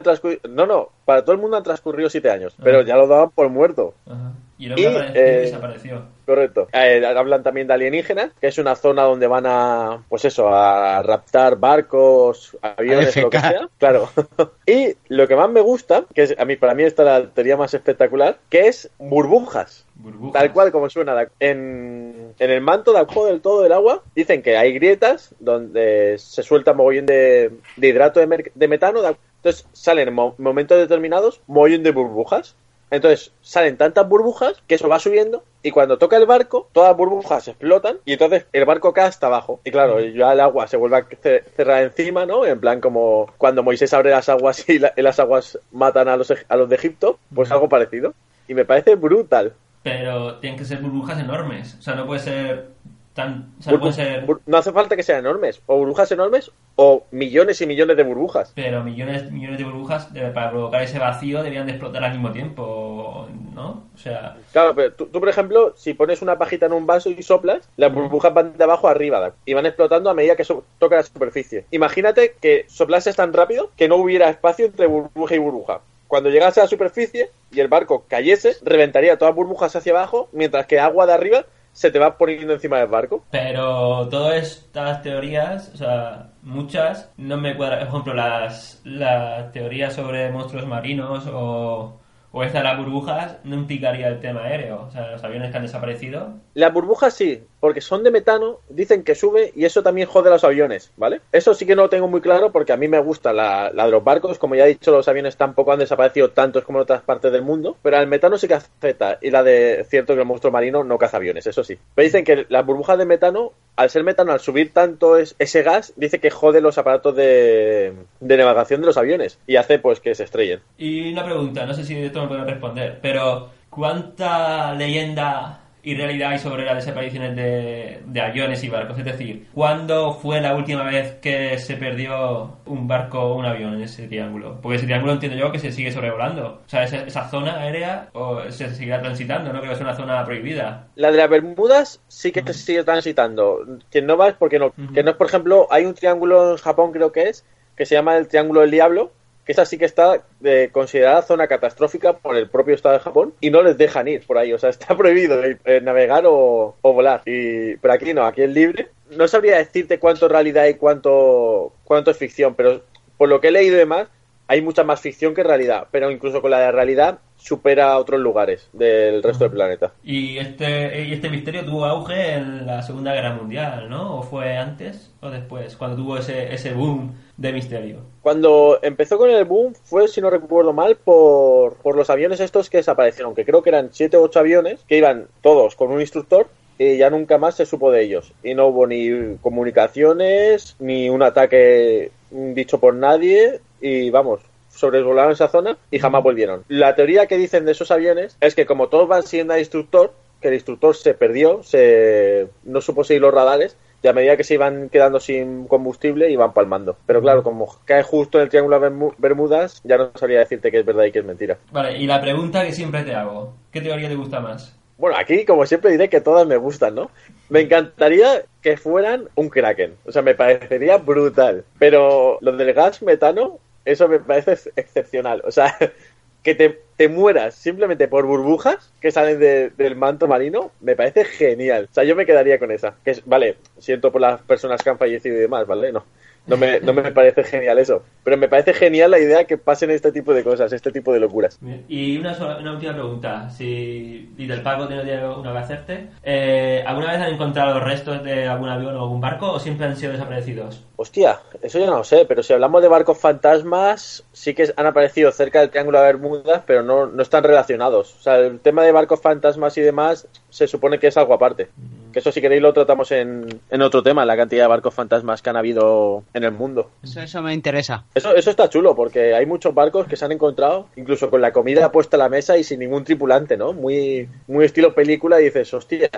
no, no, para todo el mundo han transcurrido siete años, pero ya lo daban por muerto. Ajá. Y el hombre Y, apareció y eh, desapareció. Correcto. Eh, hablan también de alienígenas, que es una zona donde van a, pues eso, a raptar barcos, aviones, lo que sea. Claro. y lo que más me gusta, que es, a mí, para mí esta es la teoría más espectacular, que es burbujas. Burbujas. Tal cual como suena. En, en el manto de abajo del todo del agua, dicen que hay grietas donde se suelta mogollón de, de hidrato de, mer- de metano. de- entonces salen en mo- momentos determinados mogollón de burbujas. Entonces salen tantas burbujas que eso va subiendo y cuando toca el barco, todas las burbujas explotan y entonces el barco cae hasta abajo. Y claro, ya el agua se vuelve a ce- cerrar encima, ¿no? En plan como cuando Moisés abre las aguas y, la- y las aguas matan a los, eg- a los de Egipto, pues algo parecido. Y me parece brutal. Pero tienen que ser burbujas enormes. O sea, no puede ser tan. O sea, no ser. hace falta que sean enormes, o burbujas enormes, o millones y millones de burbujas. Pero millones, millones de burbujas de- para provocar ese vacío debían de explotar al mismo tiempo, ¿no? O sea, Claro, pero tú, tú, por ejemplo, si pones una pajita en un vaso y soplas, las burbujas van de abajo a arriba y van explotando a medida que so- toca la superficie. Imagínate que soplases tan rápido que no hubiera espacio entre burbuja y burbuja. Cuando llegase a la superficie y el barco cayese, reventaría todas las burbujas hacia abajo, mientras que agua de arriba se te va poniendo encima del barco. Pero todas estas teorías, o sea, muchas, no me cuadran. Por ejemplo, las, las teorías sobre monstruos marinos o, o esta de las burbujas no implicaría el tema aéreo. O sea, los aviones que han desaparecido. Las burbujas sí, porque son de metano, dicen que sube y eso también jode los aviones, ¿vale? Eso sí que no lo tengo muy claro porque a mí me gusta la, la de los barcos, como ya he dicho, los aviones tampoco han desaparecido tantos como en otras partes del mundo, pero el metano sí que afecta y la de cierto que el monstruo marino no caza aviones, eso sí. Pero dicen que las burbujas de metano, al ser metano, al subir tanto es- ese gas, dice que jode los aparatos de, de navegación de los aviones y hace pues que se estrellen. Y una pregunta, no sé si esto me pueden responder, pero ¿cuánta leyenda y realidad hay sobre las desapariciones de, de aviones y barcos? Es decir, ¿cuándo fue la última vez que se perdió un barco o un avión en ese triángulo? Porque ese triángulo entiendo yo que se sigue sobrevolando. O sea, esa, esa zona aérea o se seguirá transitando, no creo que sea una zona prohibida. La de las Bermudas sí que se sigue transitando. Quien no va es porque no. Que no es, por ejemplo, hay un triángulo en Japón, creo que es, que se llama el Triángulo del Diablo, esa sí que está eh, considerada zona catastrófica por el propio Estado de Japón y no les dejan ir por ahí. O sea, está prohibido eh, eh, navegar o, volar. Y, pero aquí no, aquí es libre. No sabría decirte cuánto realidad y cuánto, cuánto es ficción, pero por lo que he leído y demás, hay mucha más ficción que realidad. Pero incluso con la de realidad supera a otros lugares del resto del planeta. Y este, y este misterio tuvo auge en la Segunda Guerra Mundial, ¿no? ¿O fue antes o después? Cuando tuvo ese, ese boom de misterio. Cuando empezó con el boom fue, si no recuerdo mal, por, por los aviones estos que desaparecieron, que creo que eran 7 o 8 aviones, que iban todos con un instructor y ya nunca más se supo de ellos. Y no hubo ni comunicaciones, ni un ataque dicho por nadie, y vamos, sobrevolaron esa zona y jamás volvieron. La teoría que dicen de esos aviones es que como todos van siguiendo al instructor, que el instructor se perdió, se no supo seguir los radares, y a medida que se iban quedando sin combustible iban palmando. Pero claro, como cae justo en el triángulo de Bermu- Bermudas, ya no sabría decirte que es verdad y que es mentira. Vale, y la pregunta que siempre te hago, ¿qué teoría te gusta más? Bueno, aquí, como siempre, diré que todas me gustan, ¿no? Me encantaría que fueran un Kraken. O sea, me parecería brutal. Pero lo del gas metano, eso me parece ex- excepcional. O sea, que te, te mueras simplemente por burbujas que salen de- del manto marino, me parece genial. O sea, yo me quedaría con esa. Que es, vale, siento por las personas que han fallecido y demás, ¿vale? No. No me, no me parece genial eso. Pero me parece genial la idea que pasen este tipo de cosas, este tipo de locuras. Y una, sola- una última pregunta, si del Paco tiene tiene una que hacerte. Eh, ¿Alguna vez han encontrado restos de algún avión o algún barco o siempre han sido desaparecidos? Hostia, eso ya no lo sé, pero si hablamos de barcos fantasmas, sí que han aparecido cerca del Triángulo de Bermudas, pero no, no están relacionados. O sea, el tema de barcos fantasmas y demás se supone que es algo aparte. Que eso si queréis lo tratamos en, en otro tema, la cantidad de barcos fantasmas que han habido en el mundo. Eso, eso me interesa. Eso, eso está chulo, porque hay muchos barcos que se han encontrado, incluso con la comida puesta a la mesa y sin ningún tripulante, ¿no? Muy, muy estilo película y dices, hostia,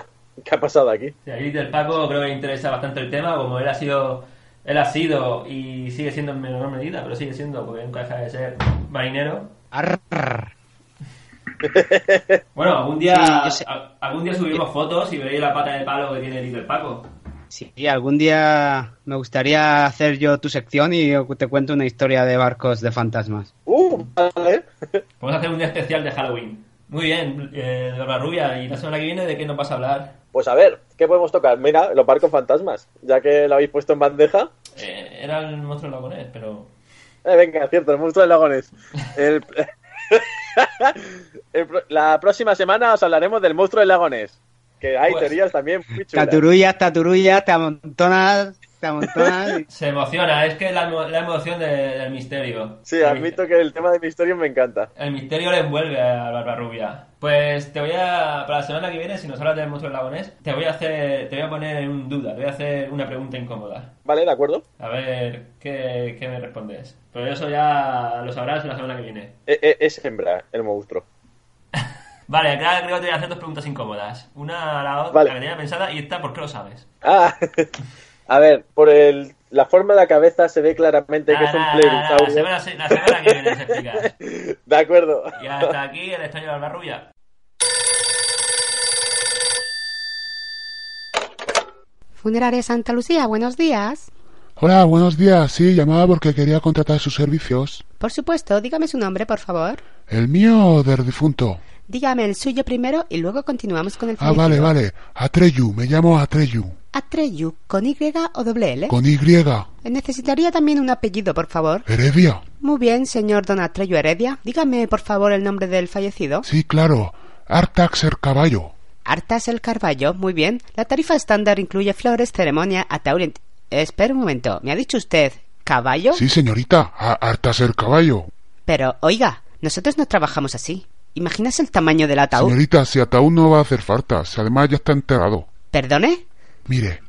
¿qué ha pasado aquí? Sí, ahí del Paco creo que interesa bastante el tema, como él ha sido, él ha sido y sigue siendo en menor medida, pero sigue siendo, porque nunca deja de ser marinero. Bueno, algún día, Sí, a- algún día subiremos fotos y veréis la pata de palo que tiene el del Paco. Sí, algún día me gustaría hacer yo tu sección y yo te cuento una historia de barcos de fantasmas. Uh, vale. Podemos hacer un día especial de Halloween. Muy bien, eh, Dora Rubia, ¿y la semana que viene de qué nos vas a hablar? Pues a ver, ¿qué podemos tocar? Mira, los barcos fantasmas, ya que lo habéis puesto en bandeja. Eh, era el monstruo del lagonés, pero... Eh, venga, cierto, el monstruo del lagones. El- la próxima semana os hablaremos del monstruo del lagones. Que hay Pues- teorías también muy chulas. Taturullas, taturullas, te amontonas, te amontonas. Se emociona, es que la, emo- la emoción de- del misterio. Sí, admito que el tema de misterio me encanta. El misterio le envuelve a Barba Rubia. Pues te voy a, para la semana que viene, si nos hablas del monstruo lagonés, te voy a hacer, te voy a poner en duda, te voy a hacer una pregunta incómoda. Vale, de acuerdo. A ver qué, qué me respondes. Pero eso ya lo sabrás la semana que viene. E- e- es hembra, el monstruo. Vale, acá creo que te voy a hacer dos preguntas incómodas. Una a la otra, Vale. la que tenía pensada, y esta, ¿por qué lo sabes? Ah, a ver, por el, la forma de la cabeza se ve claramente que es un Nah, nah, nah, la, semana, la semana que viene se explicas. De acuerdo. Y hasta aquí el extraño de Barba Rubia. Funeraria Santa Lucía, buenos días. Hola, buenos días. Sí, llamaba porque quería contratar sus servicios. Por supuesto, dígame su nombre, por favor. ¿El mío o del difunto? Dígame el suyo primero y luego continuamos con el Ah, vale, vale. Atreyu, me llamo Atreyu. Atreyu, ¿con Y o doble L? Con Y. Necesitaría también un apellido, por favor. Heredia. Muy bien, señor don Atreyu Heredia. Dígame, por favor, el nombre del fallecido. Sí, claro. Artaxer Caballo. Artas el Carballo, muy bien. La tarifa estándar incluye flores, ceremonia, ataúd... ent- Espera un momento, ¿me ha dicho usted caballo? Sí, señorita. A- Artaxer Caballo. Pero, oiga, nosotros no trabajamos así. ¿Imaginas el tamaño del ataúd? Señorita, si ataúd no va a hacer falta. Si además ya está enterrado. ¿Perdone? Mire,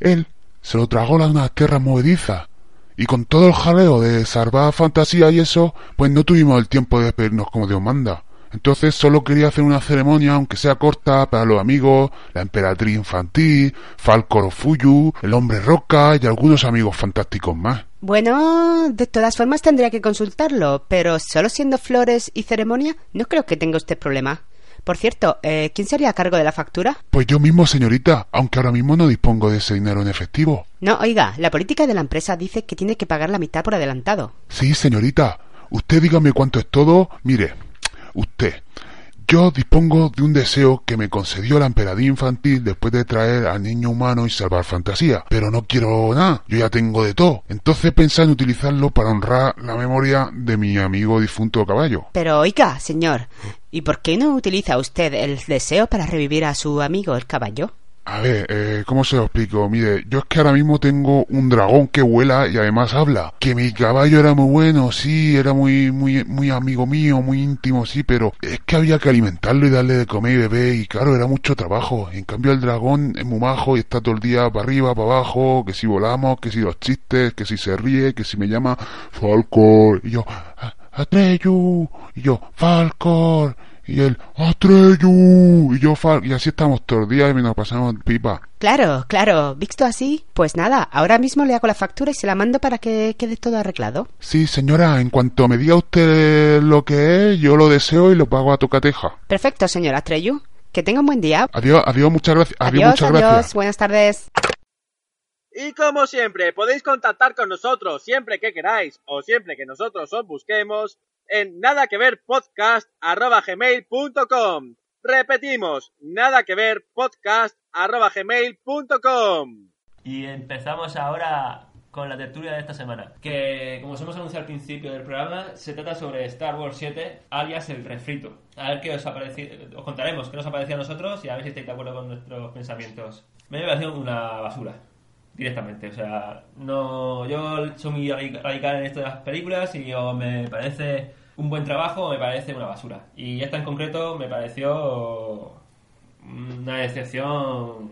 él se lo tragó la una tierra movediza. Y con todo el jaleo de salvar fantasía y eso, pues no tuvimos el tiempo de despedirnos como Dios manda. Entonces solo quería hacer una ceremonia, aunque sea corta, para los amigos, la emperatriz infantil, Falcor Fuyu, el hombre roca y algunos amigos fantásticos más. Bueno, de todas formas tendría que consultarlo, pero solo siendo flores y ceremonia, no creo que tenga usted problema. Por cierto, eh, ¿quién sería a cargo de la factura? Pues yo mismo, señorita, aunque ahora mismo no dispongo de ese dinero en efectivo. No, oiga, la política de la empresa dice que tiene que pagar la mitad por adelantado. Sí, señorita. Usted dígame cuánto es todo. Mire, usted. Yo dispongo de un deseo que me concedió la emperatriz infantil después de traer al niño humano y salvar fantasía. Pero no quiero nada. Yo ya tengo de todo. Entonces pensé en utilizarlo para honrar la memoria de mi amigo difunto caballo. Pero oiga, señor, ¿y por qué no utiliza usted el deseo para revivir a su amigo el caballo? A ver, eh, ¿cómo se lo explico? Mire, yo es que ahora mismo tengo un dragón que vuela y además habla. Que mi caballo era muy bueno, sí, era muy, muy, muy amigo mío, muy íntimo, sí, pero es que había que alimentarlo y darle de comer y beber y claro, era mucho trabajo. En cambio el dragón es muy majo y está todo el día para arriba, para abajo, que si volamos, que si los chistes, que si se ríe, que si me llama Falcor. Y yo, "A- Atreyu, y yo, Falcor. Y él, Atreyu, y yo, Fal y así estamos todos los días y nos pasamos pipa. Claro, claro, visto así, pues nada, ahora mismo le hago la factura y se la mando para que quede todo arreglado. Sí, señora, en cuanto me diga usted lo que es, yo lo deseo y lo pago a tocateja. Perfecto, señora Treyu. Que tenga un buen día. Adiós, adiós, muchas gracias. Adiós, adiós, muchas adiós, gracias. buenas tardes. Y como siempre, podéis contactar con nosotros siempre que queráis o siempre que nosotros os busquemos en nada que ver podcast gmail.com. Repetimos, nada que ver podcast gmail.com. Y empezamos ahora con la tertulia de esta semana. Que, como os hemos anunciado al principio del programa, se trata sobre Star Wars 7, alias el refrito. A ver qué os ha parecido. Os contaremos qué nos ha parecido a nosotros y a ver si estáis de acuerdo con nuestros pensamientos. Me ha parecido una basura. Directamente, o sea, no. Yo soy muy radic- radical en esto de las películas y o me parece un buen trabajo me parece una basura. Y esta en concreto me pareció una decepción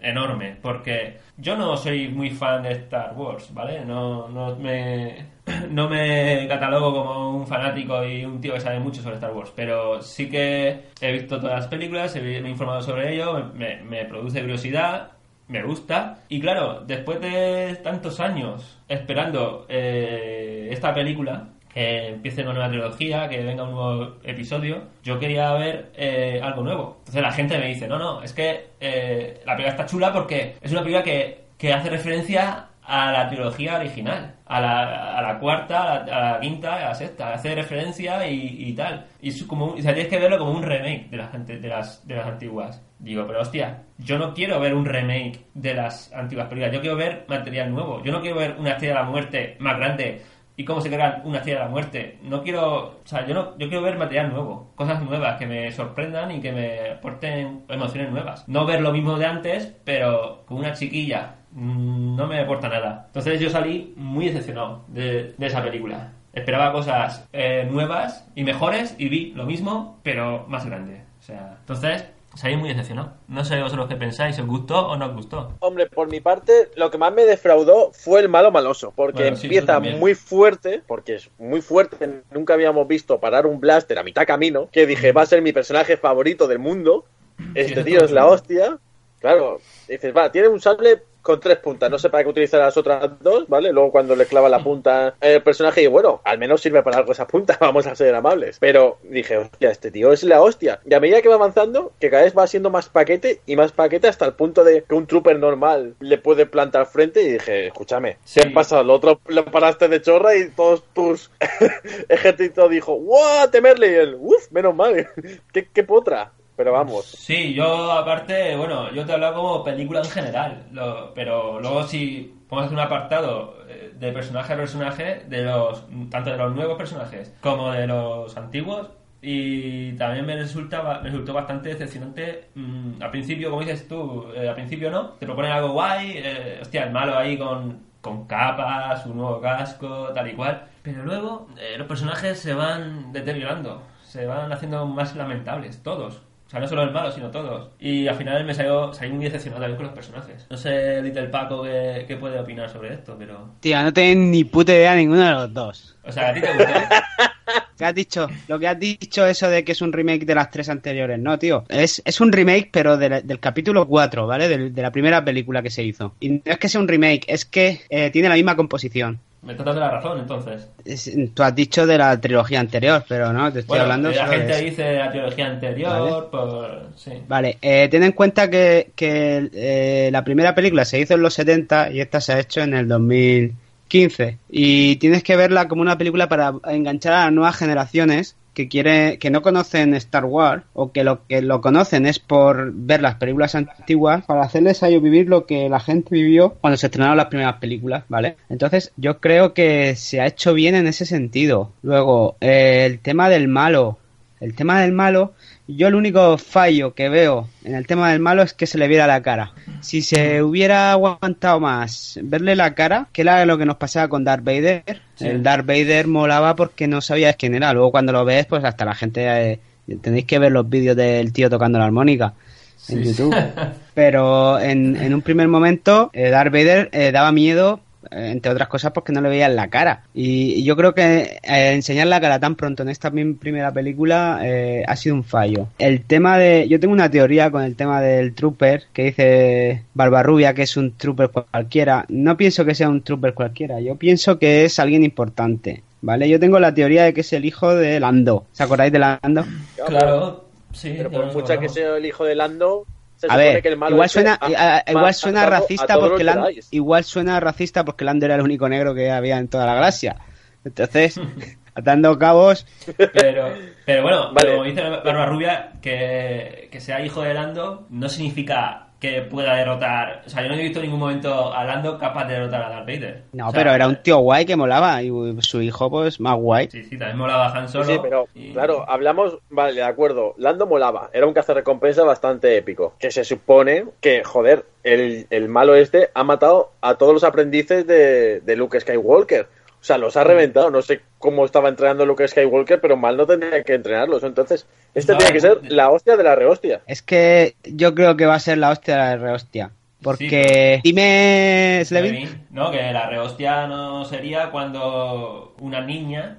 enorme, porque yo no soy muy fan de Star Wars, ¿vale? No, no me no me catalogo como un fanático y un tío que sabe mucho sobre Star Wars, pero sí que he visto todas las películas, he, me he informado sobre ello, me, me produce curiosidad, me gusta. Y claro, después de tantos años esperando eh, esta película, que empiece una nueva trilogía, que venga un nuevo episodio, yo quería ver eh, algo nuevo. Entonces la gente me dice, no, no, es que eh, la película está chula porque es una película que, que hace referencia a la trilogía original, a la, a la cuarta, a la, la quinta, a la sexta, hace referencia y, tal. Y es como, tienes que verlo como un remake de las, ante- de las, de las antiguas. Digo, pero hostia, yo no quiero ver un remake de las antiguas películas, yo quiero ver material nuevo, yo no quiero ver una estrella de la muerte más grande y cómo se crea una estrella de la muerte. No quiero, o sea, yo no, yo quiero ver material nuevo, cosas nuevas que me sorprendan y que me aporten emociones nuevas. No ver lo mismo de antes, pero con una chiquilla mm, no me aporta nada. Entonces yo salí muy decepcionado de, de esa película. Esperaba cosas eh, nuevas y mejores y vi lo mismo, pero más grande. O sea, entonces salí muy decepcionado. No sé vosotros qué pensáis, ¿os gustó o no os gustó? Hombre, por mi parte, lo que más me defraudó fue el malo maloso, porque Bueno, sí, eso empieza muy fuerte, porque es muy fuerte, nunca habíamos visto parar un blaster a mitad camino, que dije, va a ser mi personaje favorito del mundo, este tío es la hostia, claro, dices, va, tiene un sable con tres puntas, no sé para qué utilizar las otras dos, ¿vale? Luego cuando le clava la punta el personaje, y bueno, al menos sirve para algo esa punta, vamos a ser amables. Pero dije, hostia, este tío es la hostia. Y a medida que va avanzando, que cada vez va siendo más paquete y más paquete hasta el punto de que un trooper normal le puede plantar frente y dije, escúchame, ¿qué ha pasado? Lo otro lo paraste de chorra y todos tus ejércitos dijo, ¡guau! Temerle y él, ¡uf! Menos mal, ¿qué, qué potra? Pero vamos. Sí, yo aparte, bueno, yo te he hablado como película en general, lo- pero luego si ponemos un apartado eh, de personaje a personaje, de los tanto de los nuevos personajes como de los antiguos, y también me resulta me resultó bastante decepcionante mm, al principio, como dices tú, eh, al principio no, te proponen algo guay, eh, hostia, el malo ahí con, con capas, un nuevo casco, tal y cual, pero luego eh, los personajes se van deteriorando, se van haciendo más lamentables, todos. O sea, no solo el malo, sino todos. Y al final me salió, salí muy decepcionado también con los personajes. No sé, Little Paco, qué, qué puede opinar sobre esto, pero... Tío, no tenés ni puta idea ninguno de los dos. O sea, ¿a ti te gustó? ¿Qué has dicho? Lo que has dicho eso de que es un remake de las tres anteriores. No, tío. Es, es un remake, pero de la- del capítulo 4, ¿vale? Del- de la primera película que se hizo. Y no es que sea un remake, es que eh, tiene la misma composición. Me estás dando la razón, entonces. Es- tú has dicho de la trilogía anterior, pero no, te estoy Bueno, hablando la de gente eso. dice la trilogía anterior, por... Sí. Vale, eh, ten en cuenta que, que, eh, la primera película se hizo en los 70 y esta se ha hecho en el 2015. Y tienes que verla como una película para enganchar a las nuevas generaciones que quiere, que no conocen Star Wars o que lo que lo conocen es por ver las películas antiguas para hacerles a ellos vivir lo que la gente vivió cuando se estrenaron las primeras películas, ¿vale? Entonces yo creo que se ha hecho bien en ese sentido. Luego, eh, el tema del malo. El tema del malo, yo el único fallo que veo en el tema del malo es que se le viera la cara. Si se hubiera aguantado más verle la cara, que era lo que nos pasaba con Darth Vader, Sí. el Darth Vader molaba porque no sabías quién era. Luego cuando lo ves, pues hasta la gente... eh, tenéis que ver los vídeos del tío tocando la armónica en Sí. YouTube. Pero en, en un primer momento, eh, Darth Vader eh, daba miedo, entre otras cosas, porque no le veían la cara. Y, y yo creo que eh, enseñar la cara tan pronto en esta mi- primera película eh, ha sido un fallo. El tema de. Yo tengo una teoría con el tema del Trooper, que dice Barbarrubia que es un Trooper cualquiera. No pienso que sea un Trooper cualquiera, yo pienso que es alguien importante. ¿Vale? Yo tengo la teoría de que es el hijo de Lando. ¿Se acordáis de Lando? Claro, sí. Pero por mucha que sea el hijo de Lando, se A ver, que el malo igual suena, ha- a- a- igual suena racista porque igual suena racista porque Lando era el único negro que había en toda la galaxia. Entonces, atando cabos, Pero, pero bueno, Vale. como dice Barba Rubia, que, que sea hijo de Lando no significa que pueda derrotar. O sea, yo no he visto en ningún momento a Lando capaz de derrotar a Darth Vader. no, O sea, pero era un tío guay que molaba y su hijo pues más guay. Sí, sí, también molaba Han Sí, Solo. sí, pero y- claro, hablamos, vale, de acuerdo, Lando molaba, era un cazarrecompensa bastante épico, que se supone que, joder, el, el malo este ha matado a todos los aprendices de, de Luke Skywalker, o sea, los ha reventado, no sé cómo estaba entrenando Luke Skywalker, pero mal no tendría que entrenarlos, entonces, este No, tiene que ser no. la hostia de la rehostia. Es que yo creo que va a ser la hostia de la rehostia. Porque, dime, Slevin. No, que la rehostia no sería cuando una niña,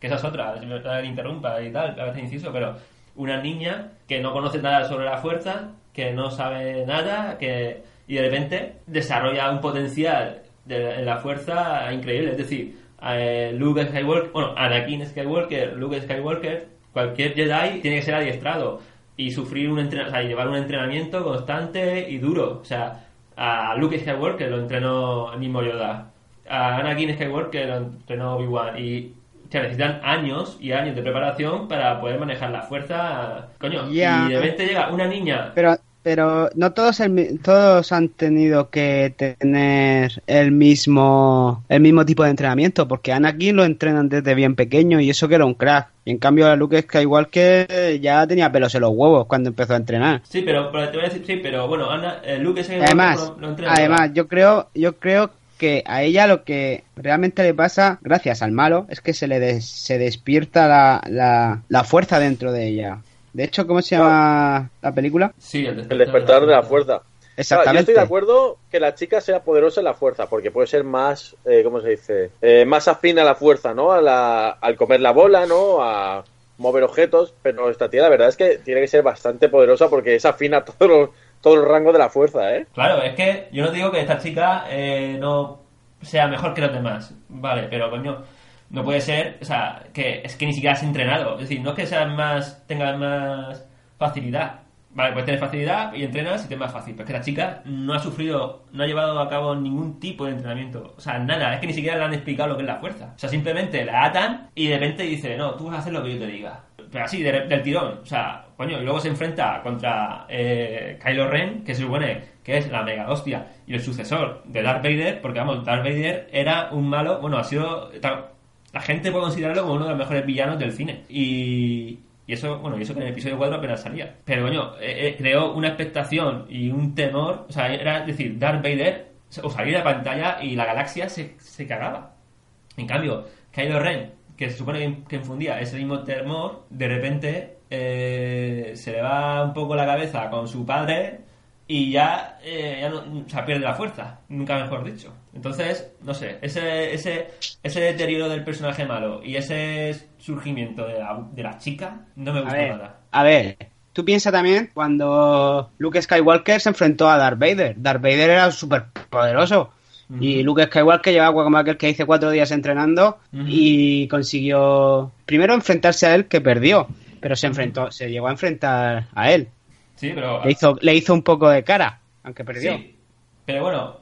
que esa es otra, verdad que interrumpa y tal, a veces inciso, pero una niña que no conoce nada sobre la fuerza, que no sabe nada, que y de repente desarrolla un potencial de, en la fuerza increíble. Es decir, eh, Luke Skywalker, bueno, Anakin Skywalker, Luke Skywalker, cualquier Jedi tiene que ser adiestrado y sufrir un entrenamiento, o sea, llevar un entrenamiento constante y duro. O sea, A Luke Skywalker lo entrenó el mismo Yoda. A Anakin Skywalker lo entrenó Obi-Wan. Y se necesitan años y años de preparación para poder manejar la fuerza. Coño, Ya. y de repente llega una niña. Pero, pero no todos, el todos han tenido que tener el mismo, el mismo tipo de entrenamiento, porque a Anakin lo entrenan desde bien pequeño y eso que era un crack. Y en cambio a Luke Skywalker ya tenía pelos en los huevos cuando empezó a entrenar. Sí, pero, pero te voy a decir, sí, pero bueno, Ana, eh, Luke Y Skywalker además, lo, lo entrena. además yo creo, yo creo que a ella lo que realmente le pasa, gracias al malo, es que se le des- se despierta la, la, la fuerza dentro de ella. De hecho, ¿cómo se llama la película? Sí, el El despertar de la fuerza. Exactamente. Claro, yo estoy de acuerdo que la chica sea poderosa en la fuerza, porque puede ser más, eh, ¿cómo se dice? Eh, más afín a la fuerza, ¿no? A la, al comer la bola, ¿no? A mover objetos, pero esta tía la verdad es que tiene que ser bastante poderosa porque es afín a todo, lo- todo el rango de la fuerza, ¿eh? Claro, es que yo no digo que esta chica eh, no sea mejor que los demás, vale, pero coño, no puede ser, o sea, que es que ni siquiera has entrenado, es decir, no es que sea más, tenga más facilidad, vale, puedes tener facilidad y entrenas y te es más fácil, pero es que la chica no ha sufrido, no ha llevado a cabo ningún tipo de entrenamiento, o sea, nada, es que ni siquiera le han explicado lo que es la fuerza, o sea, simplemente la atan y de repente dice, no, tú vas a hacer lo que yo te diga, pero así, de- del tirón, o sea, coño, y luego se enfrenta contra eh, Kylo Ren, que se supone que es la mega hostia, y el sucesor de Darth Vader, porque vamos, Darth Vader era un malo, bueno, ha sido, la gente puede considerarlo como uno de los mejores villanos del cine, y, y eso, bueno, y eso que en el episodio 4 apenas salía, pero coño, eh, eh, creó una expectación y un temor, o sea, era decir, Darth Vader, o salir a pantalla y la galaxia se, se cagaba. En cambio, Kylo Ren, que se supone que- infundía ese mismo temor, de repente eh, se le va un poco la cabeza con su padre y ya, eh, ya no, o pierde la fuerza, nunca mejor dicho. Entonces, no sé, ese, ese, ese deterioro del personaje malo y ese surgimiento de la, de la chica no me A gusta ver, nada. a ver, tú piensas también cuando Luke Skywalker se enfrentó a Darth Vader. Darth Vader era súper poderoso. Y Luke Skywalker llevaba como aquel que hice cuatro días entrenando y consiguió primero enfrentarse a él que perdió, pero se enfrentó, se llegó a enfrentar a él. Sí, pero... Le hizo, le hizo un poco de cara, aunque perdió. Sí, pero bueno,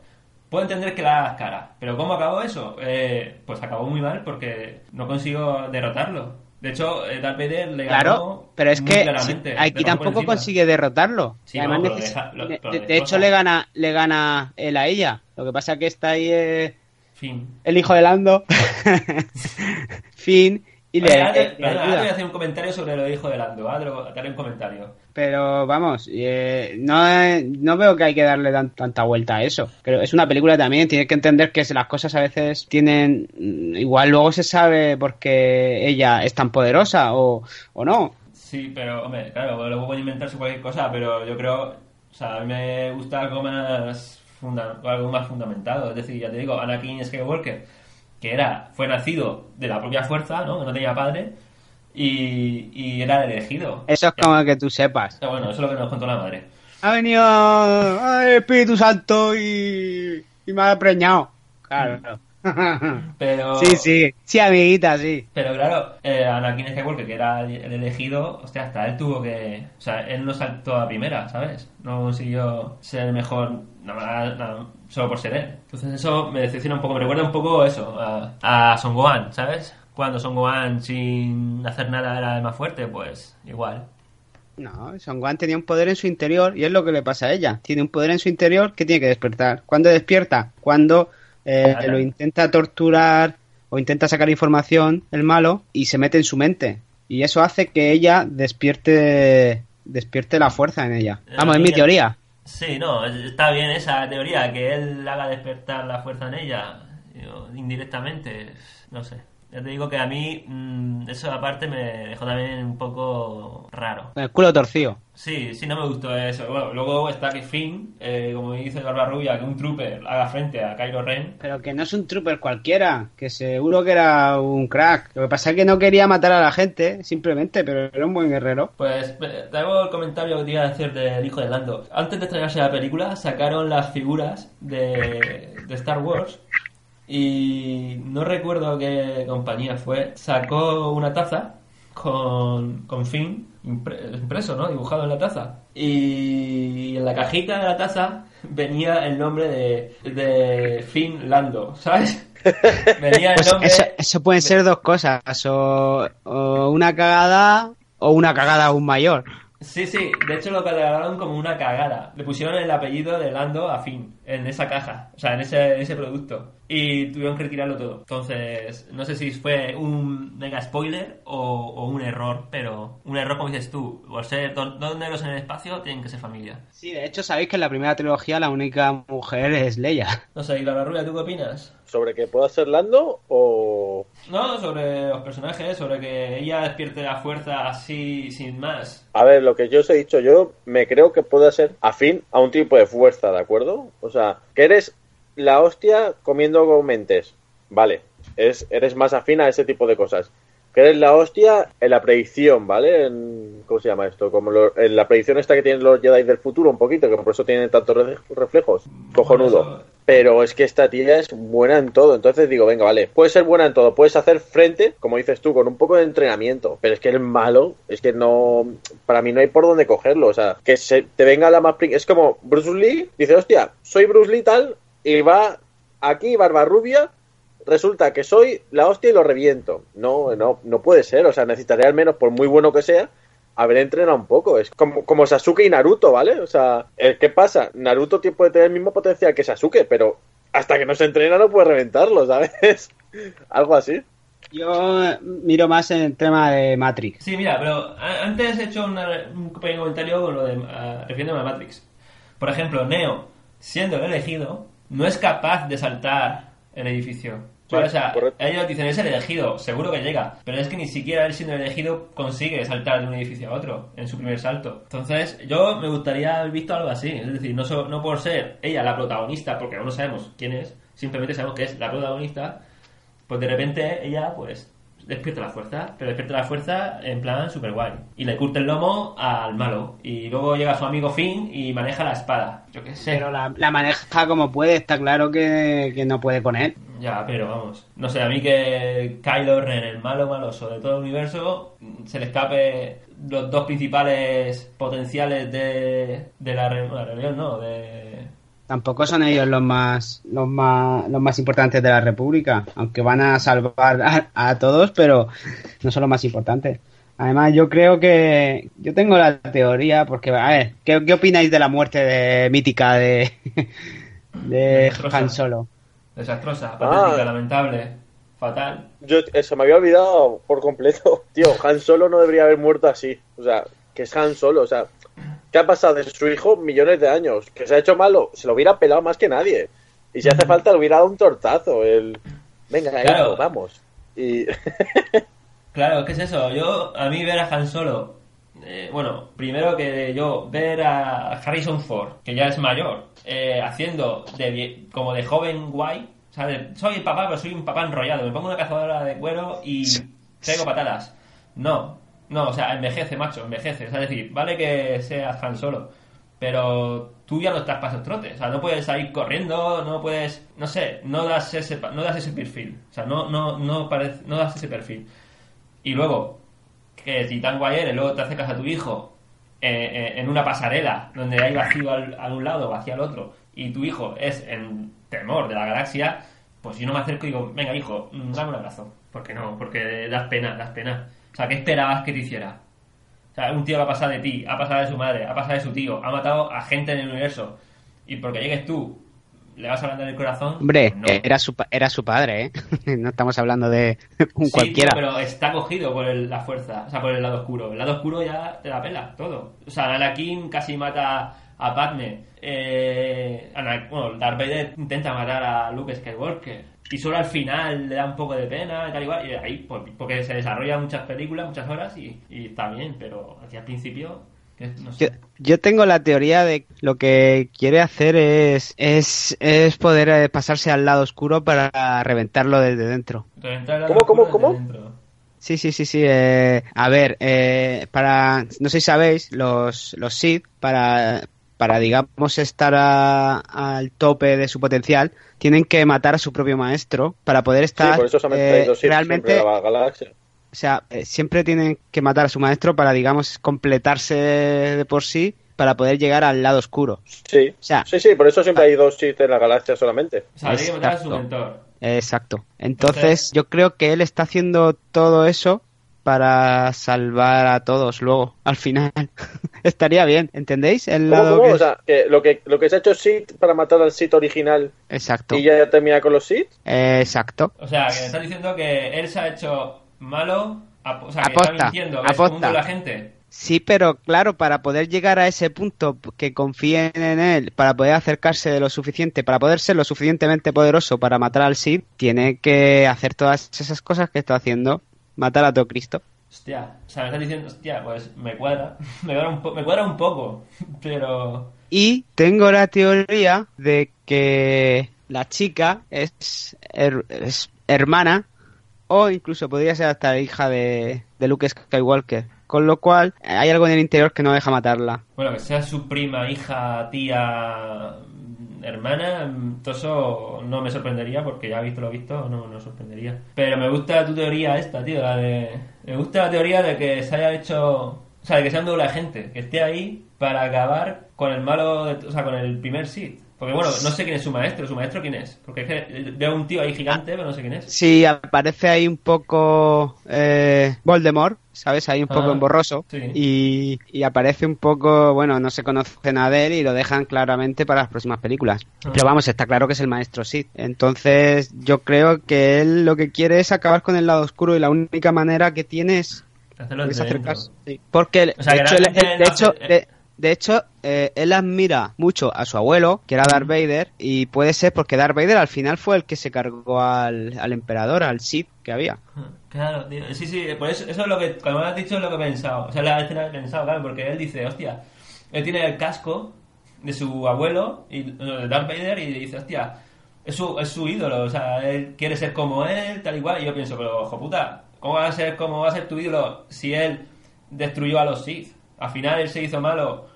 puedo entender que la hagas cara. Pero ¿cómo acabó eso? Eh, pues acabó muy mal porque no consiguió derrotarlo. De hecho, eh, Darth Vader le ganó Claro, pero es que si- aquí tampoco consigue derrotarlo. Sí, además no, pero neces- deja- lo- de, hecho le gana, le gana él a ella. Lo que pasa que está ahí eh, Fin. el hijo de Lando, Finn, y le, Oye, ahora te- le ahora voy a hacer un comentario sobre lo hijo de Lando. Ahora te haré un comentario. Pero vamos, eh, no, eh, no veo que hay que darle tan- tanta vuelta a eso. Pero es una película también, tienes que entender que las cosas a veces tienen... mm, Igual luego se sabe por qué ella es tan poderosa o, o no. Sí, pero, hombre, claro, luego pueden inventarse cualquier cosa, pero yo creo, o sea, a mí me gusta algo más, funda- algo más fundamentado. Es decir, ya te digo, Anakin Skywalker, que era, fue nacido de la propia fuerza, ¿no? Que no tenía padre, y, y era elegido. Eso es como que tú sepas. Ya, Bueno, eso es lo que nos contó la madre. Ha venido el Espíritu Santo y, y me ha preñado. Claro. Pero... Sí, sí. Sí, amiguita, sí. Pero claro, eh, Anakin Skywalker, que era el elegido, hostia, hasta él tuvo que... O sea, él no saltó a primera, ¿sabes? No consiguió ser el mejor nada, nada, solo por ser él. Entonces eso me decepciona un poco, me recuerda un poco eso, a, a Son Gohan, ¿sabes? Cuando Son Gohan sin hacer nada era el más fuerte, pues igual. No, Son Gohan tenía un poder en su interior y es lo que le pasa a ella. Tiene un poder en su interior que tiene que despertar. ¿Cuándo despierta? Cuando eh, Claro. lo intenta torturar o intenta sacar información el malo y se mete en su mente. Y eso hace que ella despierte despierte la fuerza en ella. Vamos, es mi teoría. Sí, no, está bien esa teoría, que él haga despertar la fuerza en ella, indirectamente, no sé. Ya te digo que a mí mm, eso aparte me dejó también un poco raro. El culo torcido. Sí, sí, no me gustó eso. Bueno, luego está que Finn, eh, como dice Barbarrubia, que un trooper haga frente a Kylo Ren. Pero que no es un trooper cualquiera, que seguro que era un crack. Lo que pasa es que no quería matar a la gente, simplemente, pero era un buen guerrero. Pues eh, traigo el comentario que te iba a decir del hijo de Lando. Antes de estrenarse la película, sacaron las figuras de, de Star Wars y no recuerdo qué compañía fue. Sacó una taza con, con Finn impre- impreso, ¿no? Dibujado en la taza. Y en la cajita de la taza venía el nombre de, de Finn Lando, ¿sabes? Venía el Pues nombre... eso, eso pueden ser dos cosas, o, o una cagada o una cagada aún mayor. Sí, sí, de hecho lo catalogaron como una cagada. Le pusieron el apellido de Lando a Finn en esa caja, o sea, en ese, en ese producto. Y tuvieron que retirarlo todo. Entonces, no sé si fue un mega spoiler o, o un error, pero un error, como dices tú, por ser dos, dos negros en el espacio, tienen que ser familia. Sí, de hecho sabéis que en la primera trilogía la única mujer es Leia. No sé, y la Rubia, ¿tú qué opinas? ¿Sobre que pueda ser Lando o...? No, sobre los personajes, sobre que ella despierte la fuerza así, sin más. A ver, lo que yo os he dicho, yo me creo que puede ser afín a un tipo de fuerza, ¿de acuerdo? O sea, que eres la hostia comiendo mentes. Vale, es, eres más afín a ese tipo de cosas. Que eres la hostia en la predicción, ¿vale? En- ¿Cómo se llama esto? Como lo- en la predicción esta que tienen los Jedi del futuro, un poquito, que por eso tienen tantos re- reflejos. Cojonudo. Pero es que esta tía es buena en todo. Entonces digo, venga, vale, puedes ser buena en todo. Puedes hacer frente, como dices tú, con un poco de entrenamiento. Pero es que el malo, es que no. Para mí no hay por dónde cogerlo. O sea, que se te venga la más. Es como Bruce Lee, dice, hostia, soy Bruce Lee tal. Y va aquí, barba rubia. Resulta que soy la hostia y lo reviento. No, no, no puede ser. O sea, necesitaría al menos, por muy bueno que sea, haber entrenado un poco. Es como, como Sasuke y Naruto, ¿vale? O sea, eh, ¿qué pasa? Naruto tiene- puede tener el mismo potencial que Sasuke, pero hasta que no se entrena no puede reventarlo, ¿sabes? Algo así. Yo eh, miro más en el tema de Matrix. Sí, mira, pero antes he hecho una- un pequeño comentario con lo de refiriéndome a Matrix. Por ejemplo, Neo, siendo el elegido, no es capaz de saltar el edificio. Sí, o sea, correcto. ellos dicen es el elegido, seguro que llega, pero es que ni siquiera él siendo el elegido consigue saltar de un edificio a otro en su primer salto. Entonces, yo me gustaría haber visto algo así, es decir, no, so- no por ser ella la protagonista, porque aún no sabemos quién es, simplemente sabemos que es la protagonista, pues de repente ella pues despierta la fuerza, pero despierta la fuerza en plan super guay. Y le curte el lomo al malo. Y luego llega su amigo Finn y maneja la espada. Yo qué sé. Pero la, la maneja como puede, está claro que, que no puede con él. Ya, pero vamos. No sé, a mí que Kylo Ren, el malo maloso de todo el universo, se le escape los dos principales potenciales de, de la, re- la rebelión, ¿no? De... Tampoco son ellos los más, los más, los más importantes de la República, aunque van a salvar a, a todos, pero no son los más importantes. Además, yo creo que yo tengo la teoría, porque a ver, ¿qué, qué opináis de la muerte de mítica de de Desastrosa. Han Solo? Desastrosa, patética, Ah. lamentable, fatal. Yo, eso me había olvidado por completo. Tío, Han Solo no debería haber muerto así. O sea, que es Han Solo. O sea, ¿qué ha pasado de su hijo millones de años? Que se ha hecho malo. Se lo hubiera pelado más que nadie. Y si hace falta, le hubiera dado un tortazo. El... Venga, Claro. hijo, vamos. Y Claro, ¿qué es eso? Yo, a mí ver a Han Solo, eh, bueno, primero que yo ver a Harrison Ford, que ya es mayor, eh, haciendo de como de joven guay, ¿sabes? Soy el papá, pero soy un papá enrollado, me pongo una cazadora de cuero y traigo patadas. No, no, o sea, envejece, macho, envejece. O sea, es decir, vale que seas Han Solo, pero tú ya no estás para esos trotes. O sea, no puedes salir corriendo, no puedes, no sé, no das ese, no das ese perfil. O sea, no, no, no, parece, no das ese perfil. Y luego, que si tan guay eres, luego te acercas a tu hijo eh, eh, en una pasarela donde hay vacío al, a un lado, vacío al otro, y tu hijo es en temor de la galaxia, pues yo no me acerco y digo, venga hijo, mm, dame un abrazo. Porque no, porque das pena, das pena. O sea, ¿qué esperabas que te hiciera? O sea, un tío va a pasar de ti, ha pasado de su madre, ha pasado de su tío, ha matado a gente en el universo. Y porque llegues tú, le vas a hablar del corazón. Hombre, no. era su era su padre, ¿eh? no estamos hablando de un Sí, cualquiera. tío, pero está cogido por el- la fuerza, o sea, por el lado oscuro. El lado oscuro ya te la pela, todo. O sea, Anakin casi mata a Padme. Eh, Ana- bueno, Darth Vader intenta matar a Luke Skywalker. Y solo al final le da un poco de pena y tal igual. Y ahí, pues, porque se desarrollan muchas películas, muchas horas y, y está bien, pero hacia el principio, que no sé. Yo, yo tengo la teoría de que lo que quiere hacer es, es, es poder eh, pasarse al lado oscuro para reventarlo desde dentro. Reventar el ¿Cómo, lado cómo, oscuro cómo? dentro. Sí, sí, sí, sí. eh, a ver, eh, para, no sé si sabéis, los, los Sith, para, para digamos estar a- al tope de su potencial, tienen que matar a su propio maestro para poder sí, estar por eso se han eh, realmente siempre a la galaxia. o sea, eh, siempre tienen que matar a su maestro para, digamos, completarse de por sí para poder llegar al lado oscuro. Sí, O sea, sí, sí, por eso siempre hay dos Sith en la galaxia solamente. O sea, habría que matar a su mentor. Exacto. Entonces, yo creo que él está haciendo todo eso para salvar a todos luego, al final. Estaría bien, ¿entendéis? El ¿Cómo, lado cómo? que O sea, que lo que lo que se ha hecho Sith para matar al Sith original Exacto. y ya termina con los Sith. Eh, Exacto. O sea, que me estás diciendo que él se ha hecho malo. O sea, que Aposta, que la gente. Sí, pero claro, para poder llegar a ese punto que confíen en él, para poder acercarse de lo suficiente, para poder ser lo suficientemente poderoso para matar al Sith, tiene que hacer todas esas cosas que está haciendo, matar a todo Cristo. Hostia, o sea, me estás diciendo, hostia, pues me cuadra. Me cuadra un, po- me cuadra un poco. Pero. Y tengo la teoría de que la chica es, her- es hermana o incluso podría ser hasta hija de, de Luke Skywalker. Con lo cual hay algo en el interior que no deja matarla. Bueno, que sea su prima, hija, tía, hermana, todo eso no me sorprendería porque ya visto lo visto, no me sorprendería. Pero me gusta tu teoría esta, tío, la de... Me gusta la teoría de que se haya hecho... O sea, de que sea un doble agente, que esté ahí para acabar con el malo, de- o sea, con el primer Sith. Porque bueno, no sé quién es su maestro, ¿su maestro quién es? Porque es que veo un tío ahí gigante, pero no sé quién es. Sí, aparece ahí un poco eh, Voldemort, ¿sabes? Ahí un poco Ah, en borroso. sí. Y, y aparece un poco, bueno, no se conoce nada de él y lo dejan claramente para las próximas películas. Ah. Pero vamos, está claro que es el maestro Sid. Entonces, yo creo que él lo que quiere es acabar con el lado oscuro y la única manera que tiene es, Hacerlo es acercarse. Sí. Porque, O sea, de hecho, de de- de hecho, eh, él admira mucho a su abuelo, que era Darth Vader, y puede ser porque Darth Vader al final fue el que se cargó al, al emperador, al Sith que había. Claro, tío. Sí, sí, por eso, eso es lo que, cuando me lo has dicho, es lo que he pensado. O sea, la escena que he pensado, claro, porque él dice, hostia, él tiene el casco de su abuelo, y, de Darth Vader, y dice, hostia, es su, es su ídolo, o sea, él quiere ser como él, tal y cual. Y yo pienso, pero, ojo puta, ¿cómo va a ser, cómo va a ser tu ídolo si él destruyó a los Sith? Al final él se hizo malo,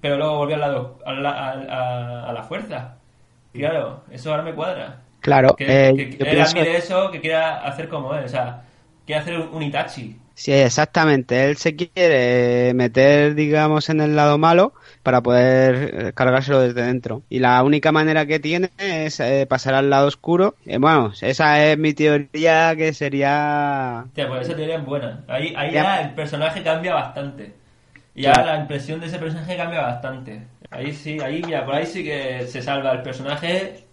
pero luego volvió al lado, a la, a, a- a la fuerza. Claro, eso ahora me cuadra. Claro, Que, eh, que él admire eso, que quiera hacer como él, o sea, quiere hacer un, un Itachi. Sí, exactamente. Él se quiere meter, digamos, en el lado malo para poder eh, cargárselo desde dentro. Y la única manera que tiene es eh, pasar al lado oscuro. Eh, bueno, esa es mi teoría que sería... Hostia, pues esa teoría es buena. Ahí, ahí Ya. ya el personaje cambia bastante. Y Claro. ahora la impresión de ese personaje cambia bastante. Ahí sí, ahí, mira, por ahí sí que se salva el personaje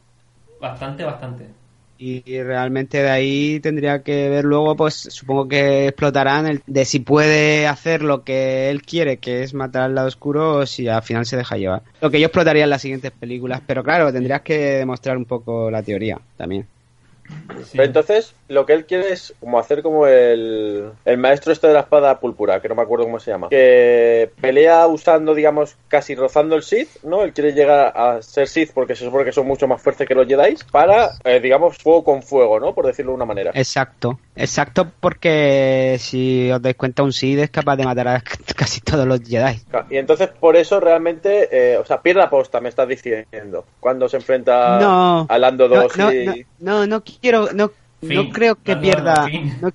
bastante, bastante. Y, y realmente de ahí tendría que ver luego, pues supongo que explotarán el de si puede hacer lo que él quiere, que es matar al lado oscuro, o si al final se deja llevar. Lo que yo explotaría en las siguientes películas. Pero claro, tendrías que demostrar un poco la teoría también. Pero entonces, lo que él quiere es como hacer como el, el maestro este de la espada púrpura, que no me acuerdo cómo se llama. Que pelea usando, digamos, casi rozando el Sith, ¿no? Él quiere llegar a ser Sith porque se supone que son mucho más fuertes que los Jedi para, eh, digamos, fuego con fuego, ¿no? Por decirlo de una manera. Exacto, exacto, porque si os dais cuenta, un Sid es capaz de matar a casi todos los Jedi. Y entonces, por eso realmente, eh, o sea, pierde la posta, me estás diciendo. Cuando se enfrenta No, a Lando no, 2 no, y... no, no, quiero, no, Fin. no creo que pierda, no,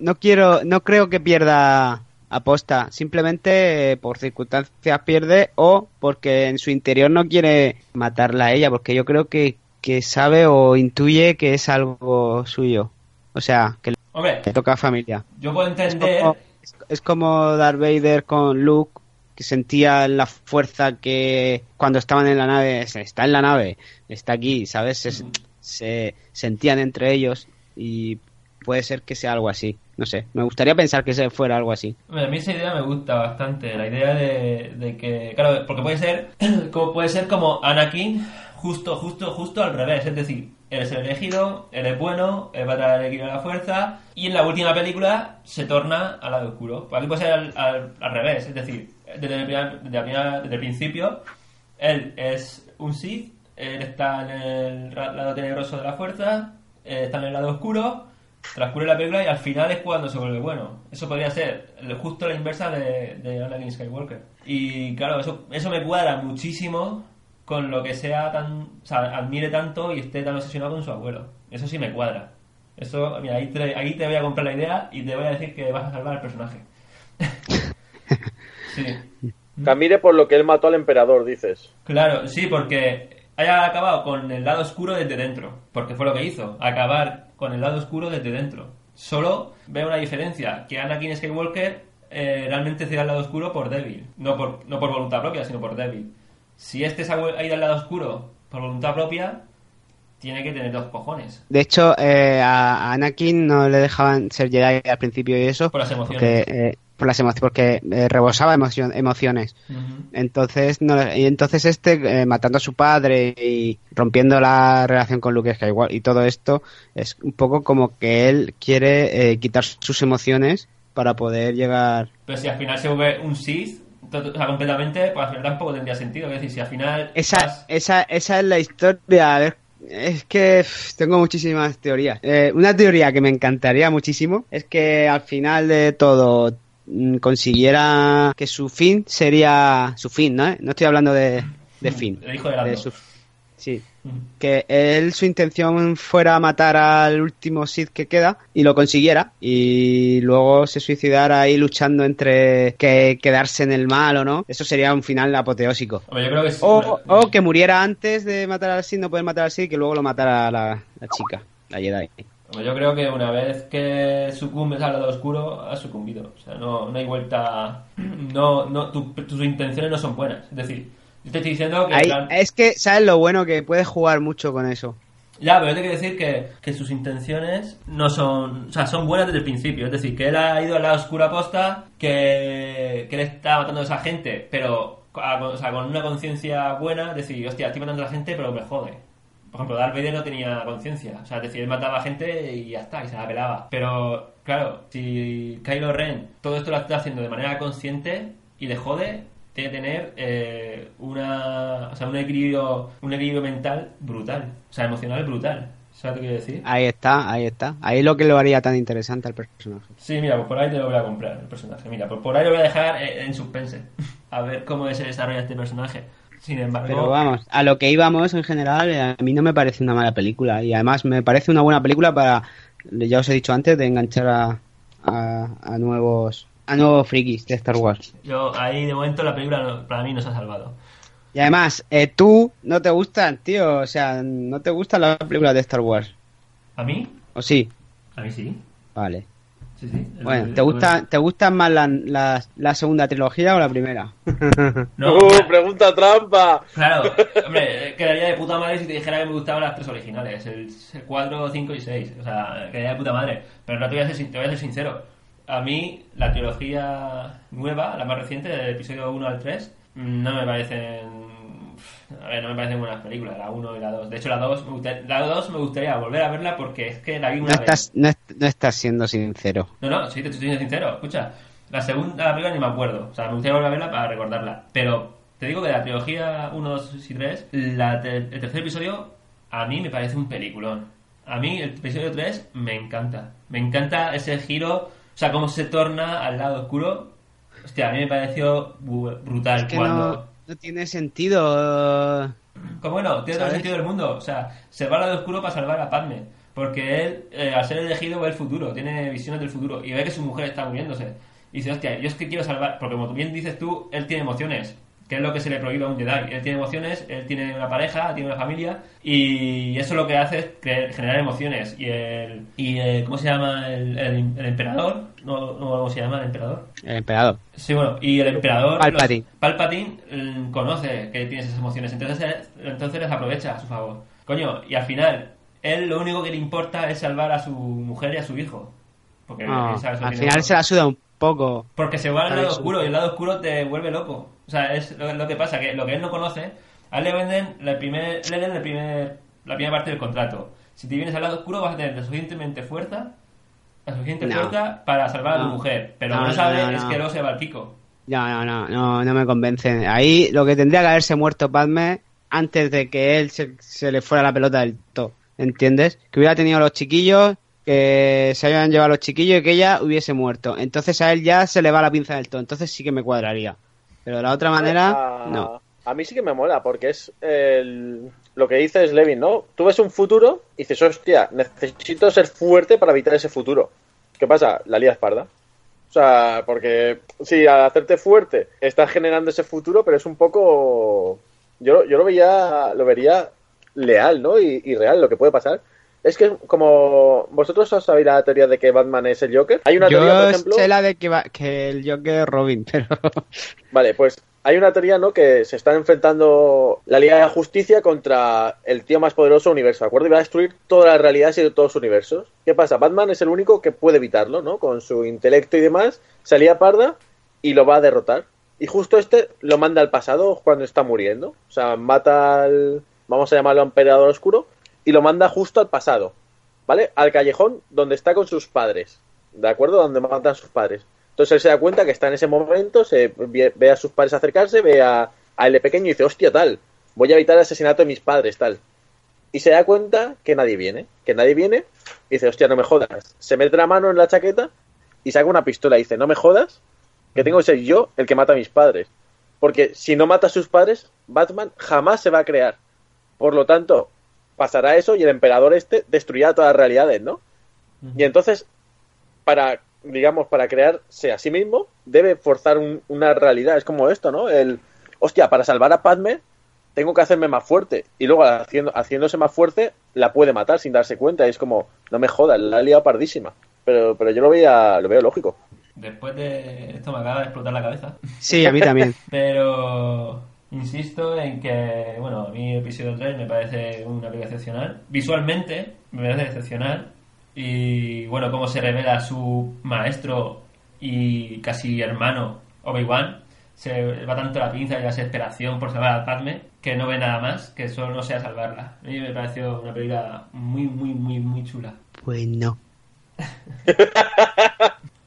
no quiero, no creo que pierda aposta, simplemente eh, por circunstancias pierde o porque en su interior no quiere matarla a ella, porque yo creo que, que sabe o intuye que es algo suyo, o sea, que Hombre, le toca a familia. yo puedo entender... como, es, es como Darth Vader con Luke, que sentía la fuerza que cuando estaban en la nave, está en la nave, está aquí, ¿sabes? Se, se sentían entre ellos y puede ser que sea algo así. No sé, me gustaría pensar que se fuera algo así. A mí esa idea me gusta bastante, la idea de, que, claro, porque puede ser, como puede ser como Anakin, justo, justo, justo al revés, es decir, él es el elegido, él es bueno, él va a traer el equilibrio a la fuerza, y en la última película se torna al lado oscuro. Pues aquí puede ser al, al- al revés, es decir, desde el, primer- desde el principio, él es un Sith, él está en el lado tenebroso de la fuerza, eh, está en el lado oscuro, transcurre la película y al final es cuando se vuelve bueno. Eso podría ser justo la inversa de, de Anakin Skywalker. Y claro, eso, eso me cuadra muchísimo con lo que sea tan. O sea, admire tanto y esté tan obsesionado con su abuelo. Eso sí me cuadra. Eso, mira, ahí te, ahí te voy a comprar la idea y te voy a decir que vas a salvar al personaje. sí. Camire por lo que él mató al emperador, dices. Claro, sí, porque haya acabado con el lado oscuro desde dentro. Porque fue lo que hizo, acabar con el lado oscuro desde dentro. Solo veo una diferencia, que Anakin Skywalker eh, realmente se ido al lado oscuro por débil. No por, no por voluntad propia, sino por débil. Si este se ha ido al lado oscuro por voluntad propia, tiene que tener dos cojones. De hecho, eh, a a Anakin no le dejaban ser Jedi al principio y eso. Por las emociones. Porque, eh, por las emociones, porque eh, rebosaba emoción- emociones. Entonces, no, y entonces este, eh, matando a su padre y rompiendo la relación con Luke Skywalker y todo esto, es un poco como que él quiere eh, quitar sus emociones para poder llegar... Pero si al final se vuelve un Sith, o sea, completamente, pues al final tampoco tendría sentido. Es decir, si al final... Esa, esa, esa es la historia. A ver, es que tengo muchísimas teorías. Eh, una teoría que me encantaría muchísimo es que al final de todo consiguiera que su fin sería su fin, ¿no? No estoy hablando de, de fin. El hijo de su- sí. Que él, su intención fuera matar al último Sith que queda y lo consiguiera y luego se suicidara ahí luchando entre que quedarse en el mal o no. Eso sería un final apoteósico. Hombre, yo creo que sí. O, o que muriera antes de matar al Sith, no poder matar al Sith, y que luego lo matara la, la chica, la Jedi. Hombre, Yo creo que una vez que sucumbes al lado oscuro, has sucumbido. O sea, no, no hay vuelta. No, no, tu- tus intenciones no son buenas. Es decir, yo te estoy diciendo que. en Ahí- plan- es que, ¿sabes lo bueno? Que puedes jugar mucho con eso. Ya, pero yo te quiero decir que, que sus intenciones no son. O sea, son buenas desde el principio. Es decir, que él ha ido al lado oscuro aposta, que, que él está matando a esa gente, pero a- o sea, con una conciencia buena. Decir, hostia, estoy matando a la gente, pero me jode. Por ejemplo, Darth Vader no tenía conciencia. O sea, es decir, él mataba a gente y ya está, y se la pelaba. Pero, claro, si Kylo Ren todo esto lo está haciendo de manera consciente y le jode, tiene que tener eh, una, o sea, un equilibrio, un equilibrio mental brutal. O sea, emocional brutal. ¿Sabes lo que quiero decir? Ahí está, ahí está. Ahí es lo que lo haría tan interesante al personaje. Sí, mira, pues por ahí te lo voy a comprar el personaje. Mira, pues por ahí lo voy a dejar eh, en suspense. A ver cómo se desarrolla este personaje. Sin embargo, Pero vamos, a lo que íbamos en general, eh, a mí no me parece una mala película. Y además me parece una buena película para, ya os he dicho antes, de enganchar a, a, a nuevos a nuevos frikis de Star Wars. yo ahí de momento la película para mí nos ha salvado. Y además, eh, tú no te gustan, tío. O sea, no te gustan las películas de Star Wars. ¿A mí? ¿O sí? A mí sí. Vale. Sí, sí. Bueno, ¿te gusta, ¿te gustan más la, la, la segunda trilogía o la primera? No, ¡Uh, pregunta trampa! Claro, hombre, eh, quedaría de puta madre si te dijera que me gustaban las tres originales, el 4, 5 y 6. O sea, quedaría de puta madre. Pero no te voy a ser, sin- te voy a ser sincero. A mí, la trilogía nueva, la más reciente, del episodio 1 al 3, no me parecen. A ver, no me parecen buenas películas, la 1 y la 2. De hecho, la 2 me, gustaría, la 2 me gustaría volver a verla porque es que la vi No una vez. estás, no, est- no estás siendo sincero. No, no, sí, te estoy siendo sincero. Escucha, la segunda película ni me acuerdo. O sea, me gustaría volver a verla para recordarla. Pero te digo que de la trilogía 1, 2 y 3, la te- el tercer episodio a mí me parece un peliculón. A mí el episodio 3 me encanta. Me encanta ese giro, o sea, cómo se torna al lado oscuro. Hostia, a mí me pareció brutal Es que cuando... no, no tiene sentido. ¿Cómo no? Tiene todo el sentido del mundo. O sea, se va al lado oscuro para salvar a Padme. Porque él, eh, al ser elegido, ve el futuro, tiene visiones del futuro y ve que su mujer está muriéndose. Y dice, hostia, yo es que quiero salvar. Porque como bien dices tú, él tiene emociones, que es lo que se le prohíbe a un Jedi. Él tiene emociones, él tiene una pareja, tiene una familia y eso lo que hace es crear- generar emociones. Y el. Y, eh, ¿Cómo se llama el, el- el emperador? No, no, ¿Cómo se llama el emperador? El emperador. Sí, bueno, y el emperador. Palpatine. los- Palpatine mm, conoce que tiene esas emociones, entonces, entonces las aprovecha a su favor. Coño, y al final, él lo único que le importa es salvar a su mujer y a su hijo. Porque No, eso al final se la suda un poco. Porque se va al lado oscuro y el lado oscuro te vuelve loco. O sea, es lo, lo que pasa, que lo que él no conoce, a él le venden la primer, le venden el primer, la primera parte del contrato. Si te vienes al lado oscuro vas a tener la suficientemente fuerza, la suficiente No. fuerza para salvar a tu No. mujer. Pero No, no, no, sabe no, es no. que luego se va al pico. No, no, no, no, no me convence. Ahí lo que tendría que haberse muerto Padme antes de que él se, se le fuera la pelota del todo. ¿Entiendes? Que hubiera tenido los chiquillos, que se hayan llevado los chiquillos y que ella hubiese muerto. Entonces a él ya se le va la pinza del todo. Entonces sí que me cuadraría. Pero de la otra manera, a, no. A mí sí que me mola, porque es el- lo que dices Levin, ¿no? Tú ves un futuro y dices, hostia, necesito ser fuerte para evitar ese futuro. ¿Qué pasa? La lías parda. O sea, porque sí, al hacerte fuerte estás generando ese futuro, pero es un poco... Yo, yo lo veía, lo vería leal, ¿no? Y, y real, lo que puede pasar. Es que como vosotros os sabéis la teoría de que Batman es el Joker. Hay una Yo teoría, por ejemplo... sé la de que, va- que el Joker es Robin, pero... Vale, pues hay una teoría, ¿no? Que se está enfrentando la Liga de la Justicia contra el tío más poderoso del universo, ¿de acuerdo? Y va a destruir todas las realidades y todos los universos. ¿Qué pasa? Batman es el único que puede evitarlo, ¿no? Con su intelecto y demás, salía parda y lo va a derrotar. Y justo este lo manda al pasado cuando está muriendo. O sea, mata al, vamos a llamarlo emperador oscuro, y lo manda justo al pasado, ¿vale? Al callejón donde está con sus padres, ¿de acuerdo? Donde matan a sus padres. Entonces él se da cuenta que está en ese momento, se ve, a sus padres acercarse, ve a, a él pequeño y dice, hostia, tal, voy a evitar el asesinato de mis padres, tal. Y se da cuenta que nadie viene, que nadie viene, y dice, hostia, no me jodas. Se mete la mano en la chaqueta y saca una pistola y dice, no me jodas, que tengo que ser yo el que mata a mis padres. Porque si no mata a sus padres, Batman jamás se va a crear. Por lo tanto, pasará eso y el emperador este destruirá todas las realidades, ¿no? Y entonces, para, digamos, para crearse a sí mismo, debe forzar un- una realidad. Es como esto, ¿no? El, hostia, para salvar a Padme, tengo que hacerme más fuerte. Y luego, haciendo, haciéndose más fuerte, la puede matar sin darse cuenta. Es como, no me jodas, la ha liado pardísima. Pero, pero yo lo, veía, lo veo lógico. Después de esto me acaba de explotar la cabeza. Sí, a mí también. Pero insisto en que, bueno, a mí episodio 3 me parece una película excepcional. Visualmente me parece excepcional. Y bueno, cómo se revela su maestro y casi hermano Obi-Wan. Se va tanto la pinza y la desesperación por salvar a Padme que no ve nada más que solo no sea salvarla. A mí me pareció una película muy, muy, muy, muy chula. Pues no.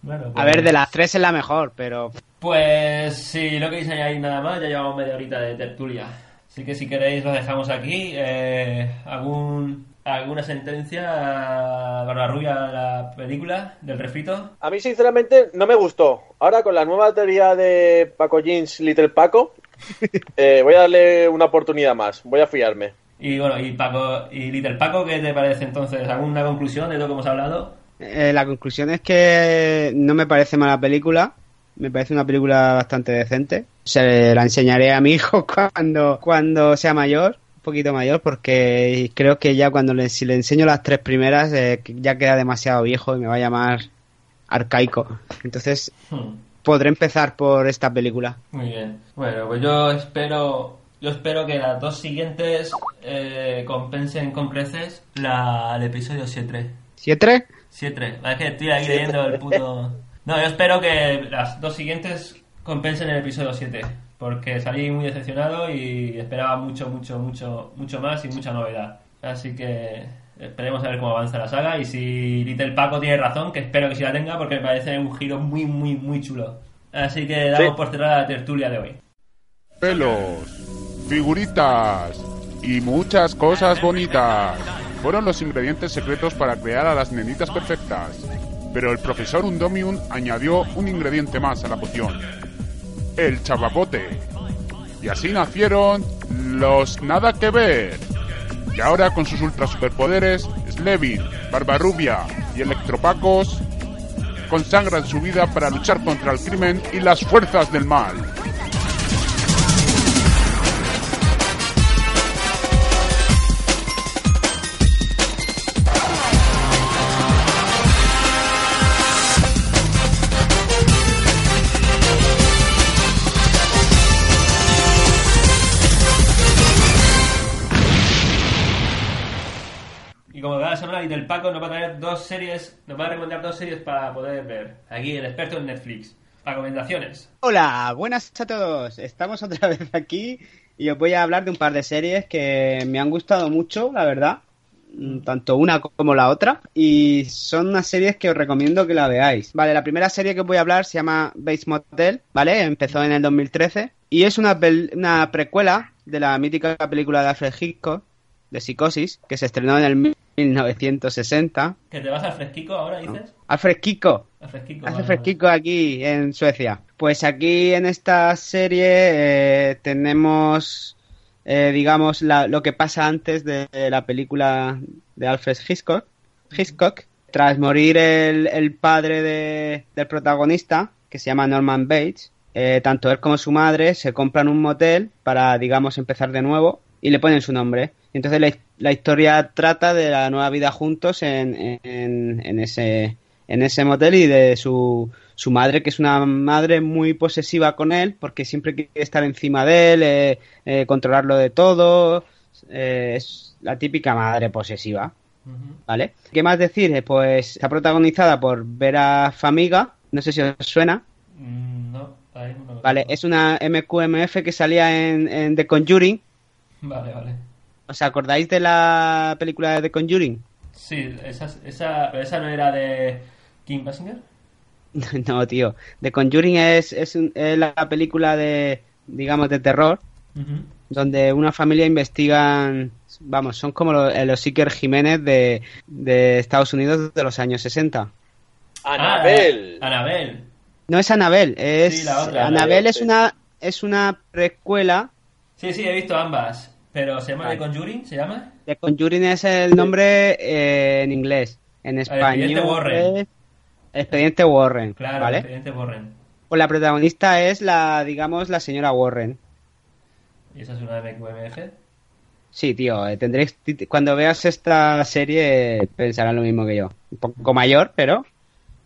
Bueno, A pues- ver, de las tres es la mejor, pero... Pues si no queréis añadir nada más, ya llevamos media horita de tertulia. Así que si queréis lo dejamos aquí. Eh, ¿algún, ¿Alguna sentencia, Barbarrubia, de la película, del refrito? A mí, sinceramente, no me gustó. Ahora, con la nueva teoría de Paco Jeans, Little Paco, eh, voy a darle una oportunidad más. Voy a fiarme. Y bueno, y Paco y Little Paco, ¿qué te parece entonces? ¿Alguna conclusión de lo que hemos hablado? Eh, la conclusión es que no me parece mala película. Me parece una película bastante decente. Se la enseñaré a mi hijo cuando, cuando sea mayor, un poquito mayor, porque creo que ya cuando le, si le enseño las tres primeras eh, ya queda demasiado viejo y me va a llamar arcaico. Entonces Hmm. podré empezar por esta película. Muy bien. Bueno, pues yo espero, yo espero que las dos siguientes eh, compensen con creces la, el episodio 7. ¿Siete? 7. Es que estoy aquí leyendo el puto... No, yo espero que las dos siguientes compensen el episodio 7. Porque salí muy decepcionado y esperaba mucho, mucho, mucho, mucho más y mucha novedad. Así que esperemos a ver cómo avanza la saga y si Little Paco tiene razón, que espero que sí la tenga porque me parece un giro muy, muy, muy chulo. Así que damos Sí. por cerrada la tertulia de hoy. Pelos, figuritas y muchas cosas bonitas fueron los ingredientes secretos para crear a las nenitas perfectas. Pero el profesor Undomium añadió un ingrediente más a la poción: el chapapote. Y así nacieron los nada que ver. Y ahora con sus ultra superpoderes, Slevin, Barbarrubia y Electropacos consagran su vida para luchar contra el crimen y las fuerzas del mal. Little Paco nos va a traer dos series, nos va a recomendar dos series para poder ver. Aquí el experto en Netflix. Recomendaciones. Hola, buenas a todos. Estamos otra vez aquí y os voy a hablar de un par de series que me han gustado mucho, la verdad. Mm, Tanto una como la otra. Y son unas series que os recomiendo que la veáis. Vale, la primera serie que os voy a hablar se llama Base Motel, ¿vale? Empezó en el 2013. Y es una, una precuela de la mítica película de Alfred Hitchcock, de Psicosis, que se estrenó en el 1960. ¿Que te vas al fresquico ahora, dices? Al fresquico. Hace vale, fresquico aquí en Suecia. Pues aquí en esta serie eh, tenemos, eh, digamos, la- lo que pasa antes de la película de Alfred Hitchcock, Hitchcock, tras morir el, el padre de- del protagonista, que se llama Norman Bates, eh, tanto él como su madre se compran un motel para, digamos, empezar de nuevo y le ponen su nombre. Entonces la, la historia trata de la nueva vida juntos en, en, en ese, en ese motel y de su, su madre, que es una madre muy posesiva con él, porque siempre quiere estar encima de él, eh, eh, controlarlo de todo. eh, es la típica madre posesiva. ¿Vale? ¿Qué más decir? Eh, Pues está protagonizada por Vera Famiga, no sé si os suena. Mm, no, ahí no me lo Vale, es una MQMF que salía en, en The Conjuring. Vale, vale. ¿Os acordáis de la película de The Conjuring? Sí, esa, esa, pero esa no era de Kim Basinger. no, tío. The Conjuring es, es, un- es la película de, digamos, de terror, donde una familia investigan, vamos, son como los, eh, los Iker Jiménez de, de Estados Unidos de los años 60. Anabel. Ah, Anabel. No es Anabel, es Sí, la otra. Anabel es una es una precuela. Sí, sí, he visto ambas. Pero se llama Vale. The Conjuring, ¿se llama? The Conjuring es el nombre eh, en inglés. En español Expediente Warren. es Expediente Warren, Claro, ¿vale? Expediente Warren. Pues la protagonista es la, digamos, la señora Warren. Y esa es una MQMF. Sí, tío, eh, tendréis cuando veas esta serie pensarás lo mismo que yo. Un poco mayor, pero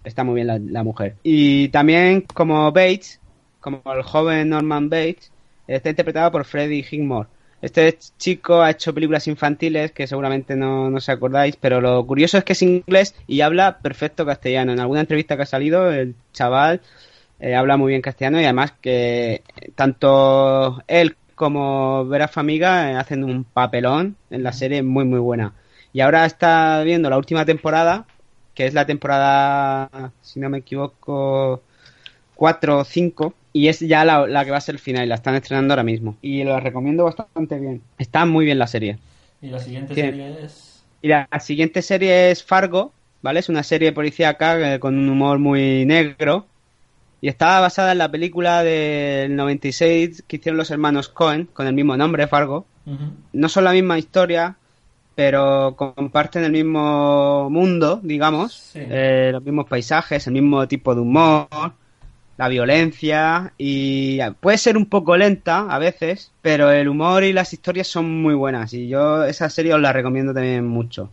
está muy bien la, la mujer. Y también como Bates, como el joven Norman Bates, está interpretado por Freddie Highmore. Este chico ha hecho películas infantiles que seguramente no, no os acordáis, pero lo curioso es que es inglés y habla perfecto castellano. En alguna entrevista que ha salido, el chaval eh, habla muy bien castellano y además que tanto él como Vera Famiga eh, hacen un papelón en la serie muy muy buena. Y ahora está viendo la última temporada, que es la temporada, si no me equivoco, 4 o 5, y es ya la, la que va a ser el final, y la están estrenando ahora mismo. Y la recomiendo bastante bien. Está muy bien la serie. Y la siguiente serie es. Y la siguiente serie es Fargo, ¿vale? Es una serie policíaca eh, con un humor muy negro. Y está basada en la película del 96 que hicieron los hermanos Cohen, con el mismo nombre, Fargo. No son la misma historia, pero comparten el mismo mundo, digamos. eh, los mismos paisajes, el mismo tipo de humor, la violencia. Y puede ser un poco lenta a veces, pero el humor y las historias son muy buenas. Y yo esa serie os la recomiendo también mucho.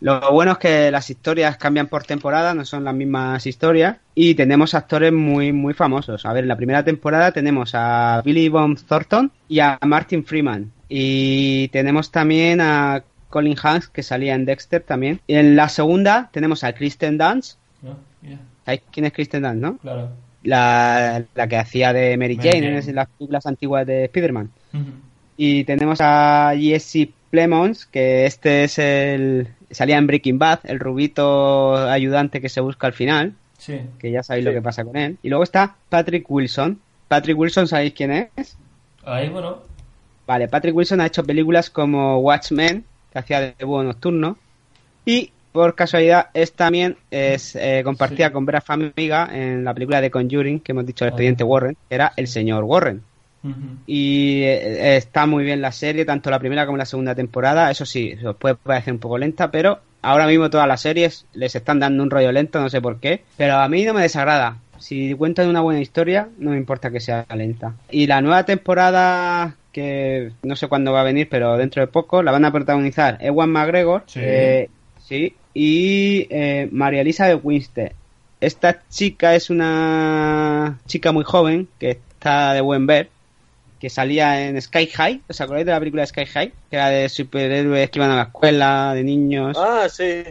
Lo bueno es que las historias cambian por temporada, no son las mismas historias. Y tenemos actores muy, muy famosos. A ver, en la primera temporada tenemos a Billy Bob Thornton y a Martin Freeman. Y tenemos también a Colin Hanks, que salía en Dexter también. Y en la segunda tenemos a Kristen Dunst. ¿Sabéis quién es Kristen Dunst, no? claro. La, la que hacía de Mary Mary Jane, Jane. en las películas antiguas de Spider-Man. Y tenemos a Jesse Plemons, que este es el. Salía en Breaking Bad, el rubito ayudante que se busca al final, Sí. que ya sabéis Sí. lo que pasa con él. Y luego está Patrick Wilson. Patrick Wilson, ¿sabéis quién es? Ahí, bueno. Vale, Patrick Wilson ha hecho películas como Watchmen, que hacía de búho nocturno. Y por casualidad es también es eh, compartida con Vera Famiga en la película de Conjuring, que hemos dicho el expediente Warren, era el señor Warren. Y eh, está muy bien la serie, tanto la primera como la segunda temporada. Eso sí, os puede parecer un poco lenta, pero ahora mismo todas las series les están dando un rollo lento, no sé por qué. Pero a mí no me desagrada. Si cuentan una buena historia, no me importa que sea lenta. Y la nueva temporada, que no sé cuándo va a venir, pero dentro de poco, la van a protagonizar Ewan McGregor. Sí. eh, sí, y eh, María Elizabeth Winstead. Esta chica es una chica muy joven que está de buen ver, que salía en Sky High. ¿Os acordáis de la película Sky High? Que era de superhéroes que iban a la escuela, de niños. Ah, sí.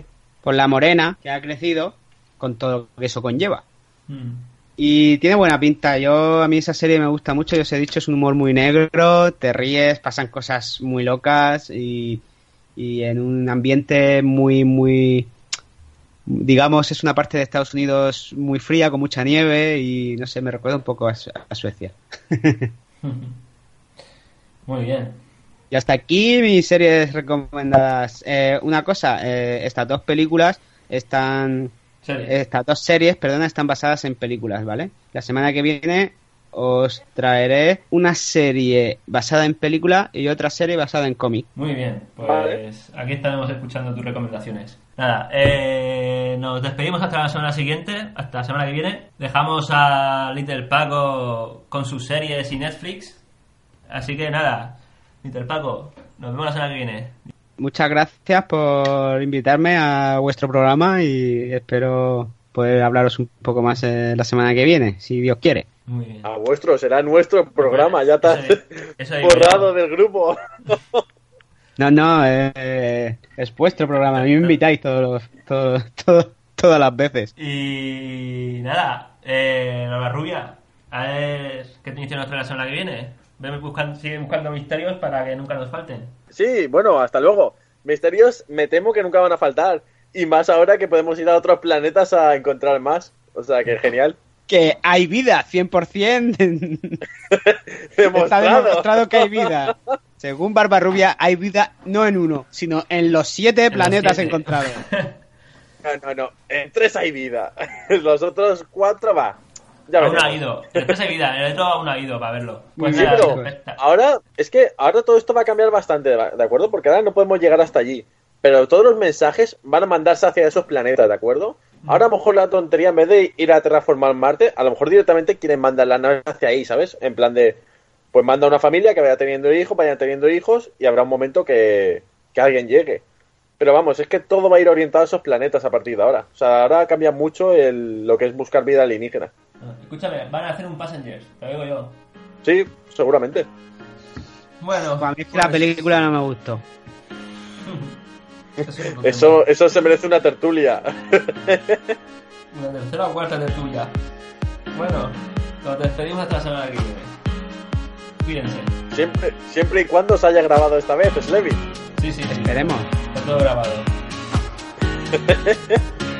Por la morena, que ha crecido con todo lo que eso conlleva. Mm. Y tiene buena pinta. Yo a mí esa serie me gusta mucho. Yo os he dicho es un humor muy negro, te ríes, pasan cosas muy locas y, y en un ambiente muy muy digamos es una parte de Estados Unidos muy fría con mucha nieve y no sé me recuerda un poco a, Su- a Suecia. Muy bien. Y hasta aquí mis series recomendadas. Eh, una cosa, eh, estas dos películas están Series. estas dos series, perdona, están basadas en películas, ¿vale? La semana que viene os traeré una serie basada en película y otra serie basada en cómic. Muy bien, pues Vale. aquí estaremos escuchando tus recomendaciones. Nada, eh, nos despedimos hasta la semana siguiente, hasta la semana que viene. Dejamos a Little Paco con sus series y Netflix. Así que nada, Little Paco, nos vemos la semana que viene. Muchas gracias por invitarme a vuestro programa y espero poder hablaros un poco más eh, la semana que viene, si Dios quiere. Muy bien. A vuestro, será nuestro programa, ya digo borrado del grupo. No, no, eh, es vuestro programa, a mí me invitáis todos los- todos- todos- todas las veces. Y nada, eh, Norma Rubia, a ver qué te nos trae la semana que viene. Ven buscando, sigue buscando misterios para que nunca nos falten. Sí, bueno, hasta luego. Misterios me temo que nunca van a faltar. Y más ahora que podemos ir a otros planetas a encontrar más. O sea, que genial. Que hay vida, 100%. Está Demostrado. demostrado que hay vida. Según Barbarrubia, hay vida no en uno, sino en los siete En los planetas siete. encontrados. No, no, no. En tres hay vida. Los otros cuatro va. Ya aún ha ido. Después hay vida, el otro aún ha ido para verlo. Pues Sí, nada, pero perfecta. ahora es que ahora todo esto va a cambiar bastante, ¿de acuerdo? Porque ahora no podemos llegar hasta allí. Pero todos los mensajes van a mandarse hacia esos planetas, ¿de acuerdo? Ahora a lo mejor la tontería, en vez de ir a terraformar Marte, a lo mejor directamente quieren mandar la nave hacia ahí, ¿sabes? En plan de, pues manda una familia que vaya teniendo hijos, vayan teniendo hijos, y habrá un momento que, que alguien llegue. Pero vamos, es que todo va a ir orientado a esos planetas a partir de ahora. O sea, ahora cambia mucho el, lo que es buscar vida alienígena. Escúchame, van a hacer un Passengers, te lo digo yo. Sí, seguramente. Bueno, A mí es que la película no me gustó. Eso, eso se merece una tertulia. Una tercera o cuarta de tuya. Bueno, nos despedimos hasta la semana que viene. Cuídense. Siempre, siempre y cuando se haya grabado esta vez, Slevy. Sí, sí, sí. Esperemos. Está todo grabado.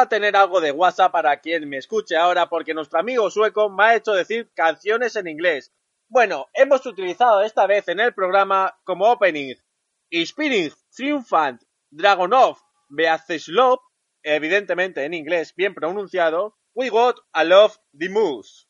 A tener algo de WhatsApp para quien me escuche ahora porque nuestro amigo sueco me ha hecho decir canciones en inglés. Bueno, hemos utilizado esta vez en el programa como opening Spirit, Triumphant, Dragonov, Beaceslop, evidentemente en inglés bien pronunciado, We Got a Love the Moose.